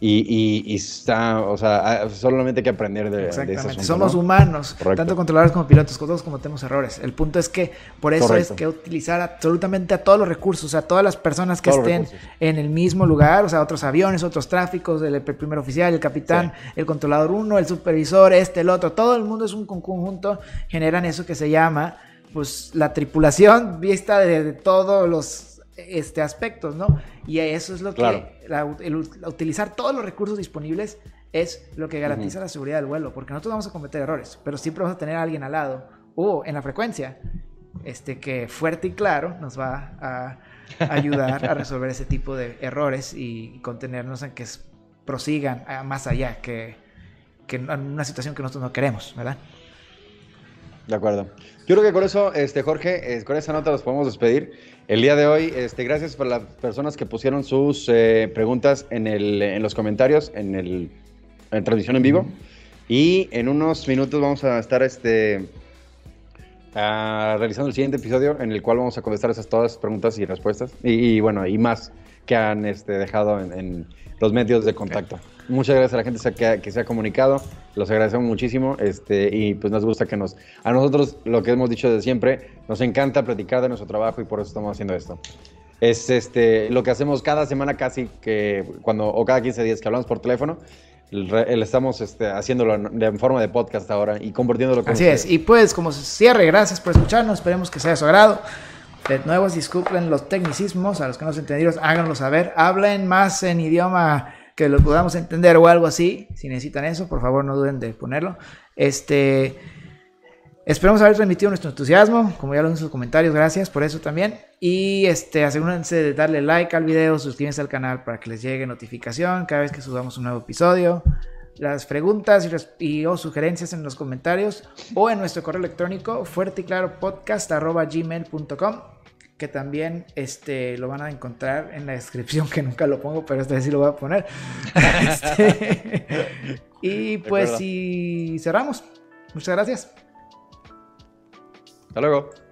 Y, y- y está, o sea, ah, solamente hay que aprender de, de ese Exactamente. asunto, Somos ¿no? humanos, Correcto. tanto controladores como pilotos, todos cometemos errores. El punto es que por eso Correcto. es que utilizar absolutamente a todos los recursos, a todas las personas que Todos estén en el mismo lugar, o sea, otros aviones, otros tráficos, el, primer oficial, el capitán, el controlador uno, el supervisor, este, el otro, todo el mundo es un con- conjunto, generan eso que se llama, pues, la tripulación vista de, de todos los este, aspectos, ¿no? Y eso es lo que, Claro. la- el- la utilizar todos los recursos disponibles es lo que garantiza la seguridad del vuelo, porque nosotros vamos a cometer errores, pero siempre vamos a tener a alguien al lado o en la frecuencia este, que fuerte y claro nos va a ayudar a resolver ese tipo de errores y contenernos en que prosigan más allá que, que en una situación que nosotros no queremos, ¿verdad? De acuerdo. Yo creo que con eso, este, Jorge, eh, con esa nota los podemos despedir. El día de hoy, este, gracias por las personas que pusieron sus eh, preguntas en, el, en los comentarios, en, el, en transmisión en vivo. Y en unos minutos vamos a estar este, ah, realizando el siguiente episodio en el cual vamos a contestar esas todas las preguntas y respuestas. Y, y, bueno, y más que han este, dejado en, en los medios de contacto. Muchas gracias a la gente que, que se ha comunicado, los agradecemos muchísimo este, y pues nos gusta que nos... A nosotros, lo que hemos dicho desde siempre, nos encanta platicar de nuestro trabajo y por eso estamos haciendo esto. Es este, lo que hacemos cada semana casi, que cuando, o cada 15 días que hablamos por teléfono, estamos este, haciéndolo en, de- forma de podcast ahora y compartiéndolo con Así es. ustedes. Y pues, como cierre, gracias por escucharnos. Esperemos que sea de su agrado. De nuevo, disculpen los tecnicismos. A los que no se entendieron, háganlo saber. Hablen más en idioma que lo podamos entender o algo así. Si necesitan eso, por favor, no duden de ponerlo. Este. Esperamos haber transmitido nuestro entusiasmo, como ya lo en sus comentarios, gracias por eso también. Y este, asegúrense de darle like al video, suscríbanse al canal para que les llegue notificación cada vez que subamos un nuevo episodio. Las preguntas y, o sugerencias en los comentarios o en nuestro correo electrónico fuerte y claro podcast gmail.com que también este, lo van a encontrar en la descripción que nunca lo pongo pero esta vez sí lo voy a poner. Este, y pues si cerramos. Muchas gracias. Hasta luego.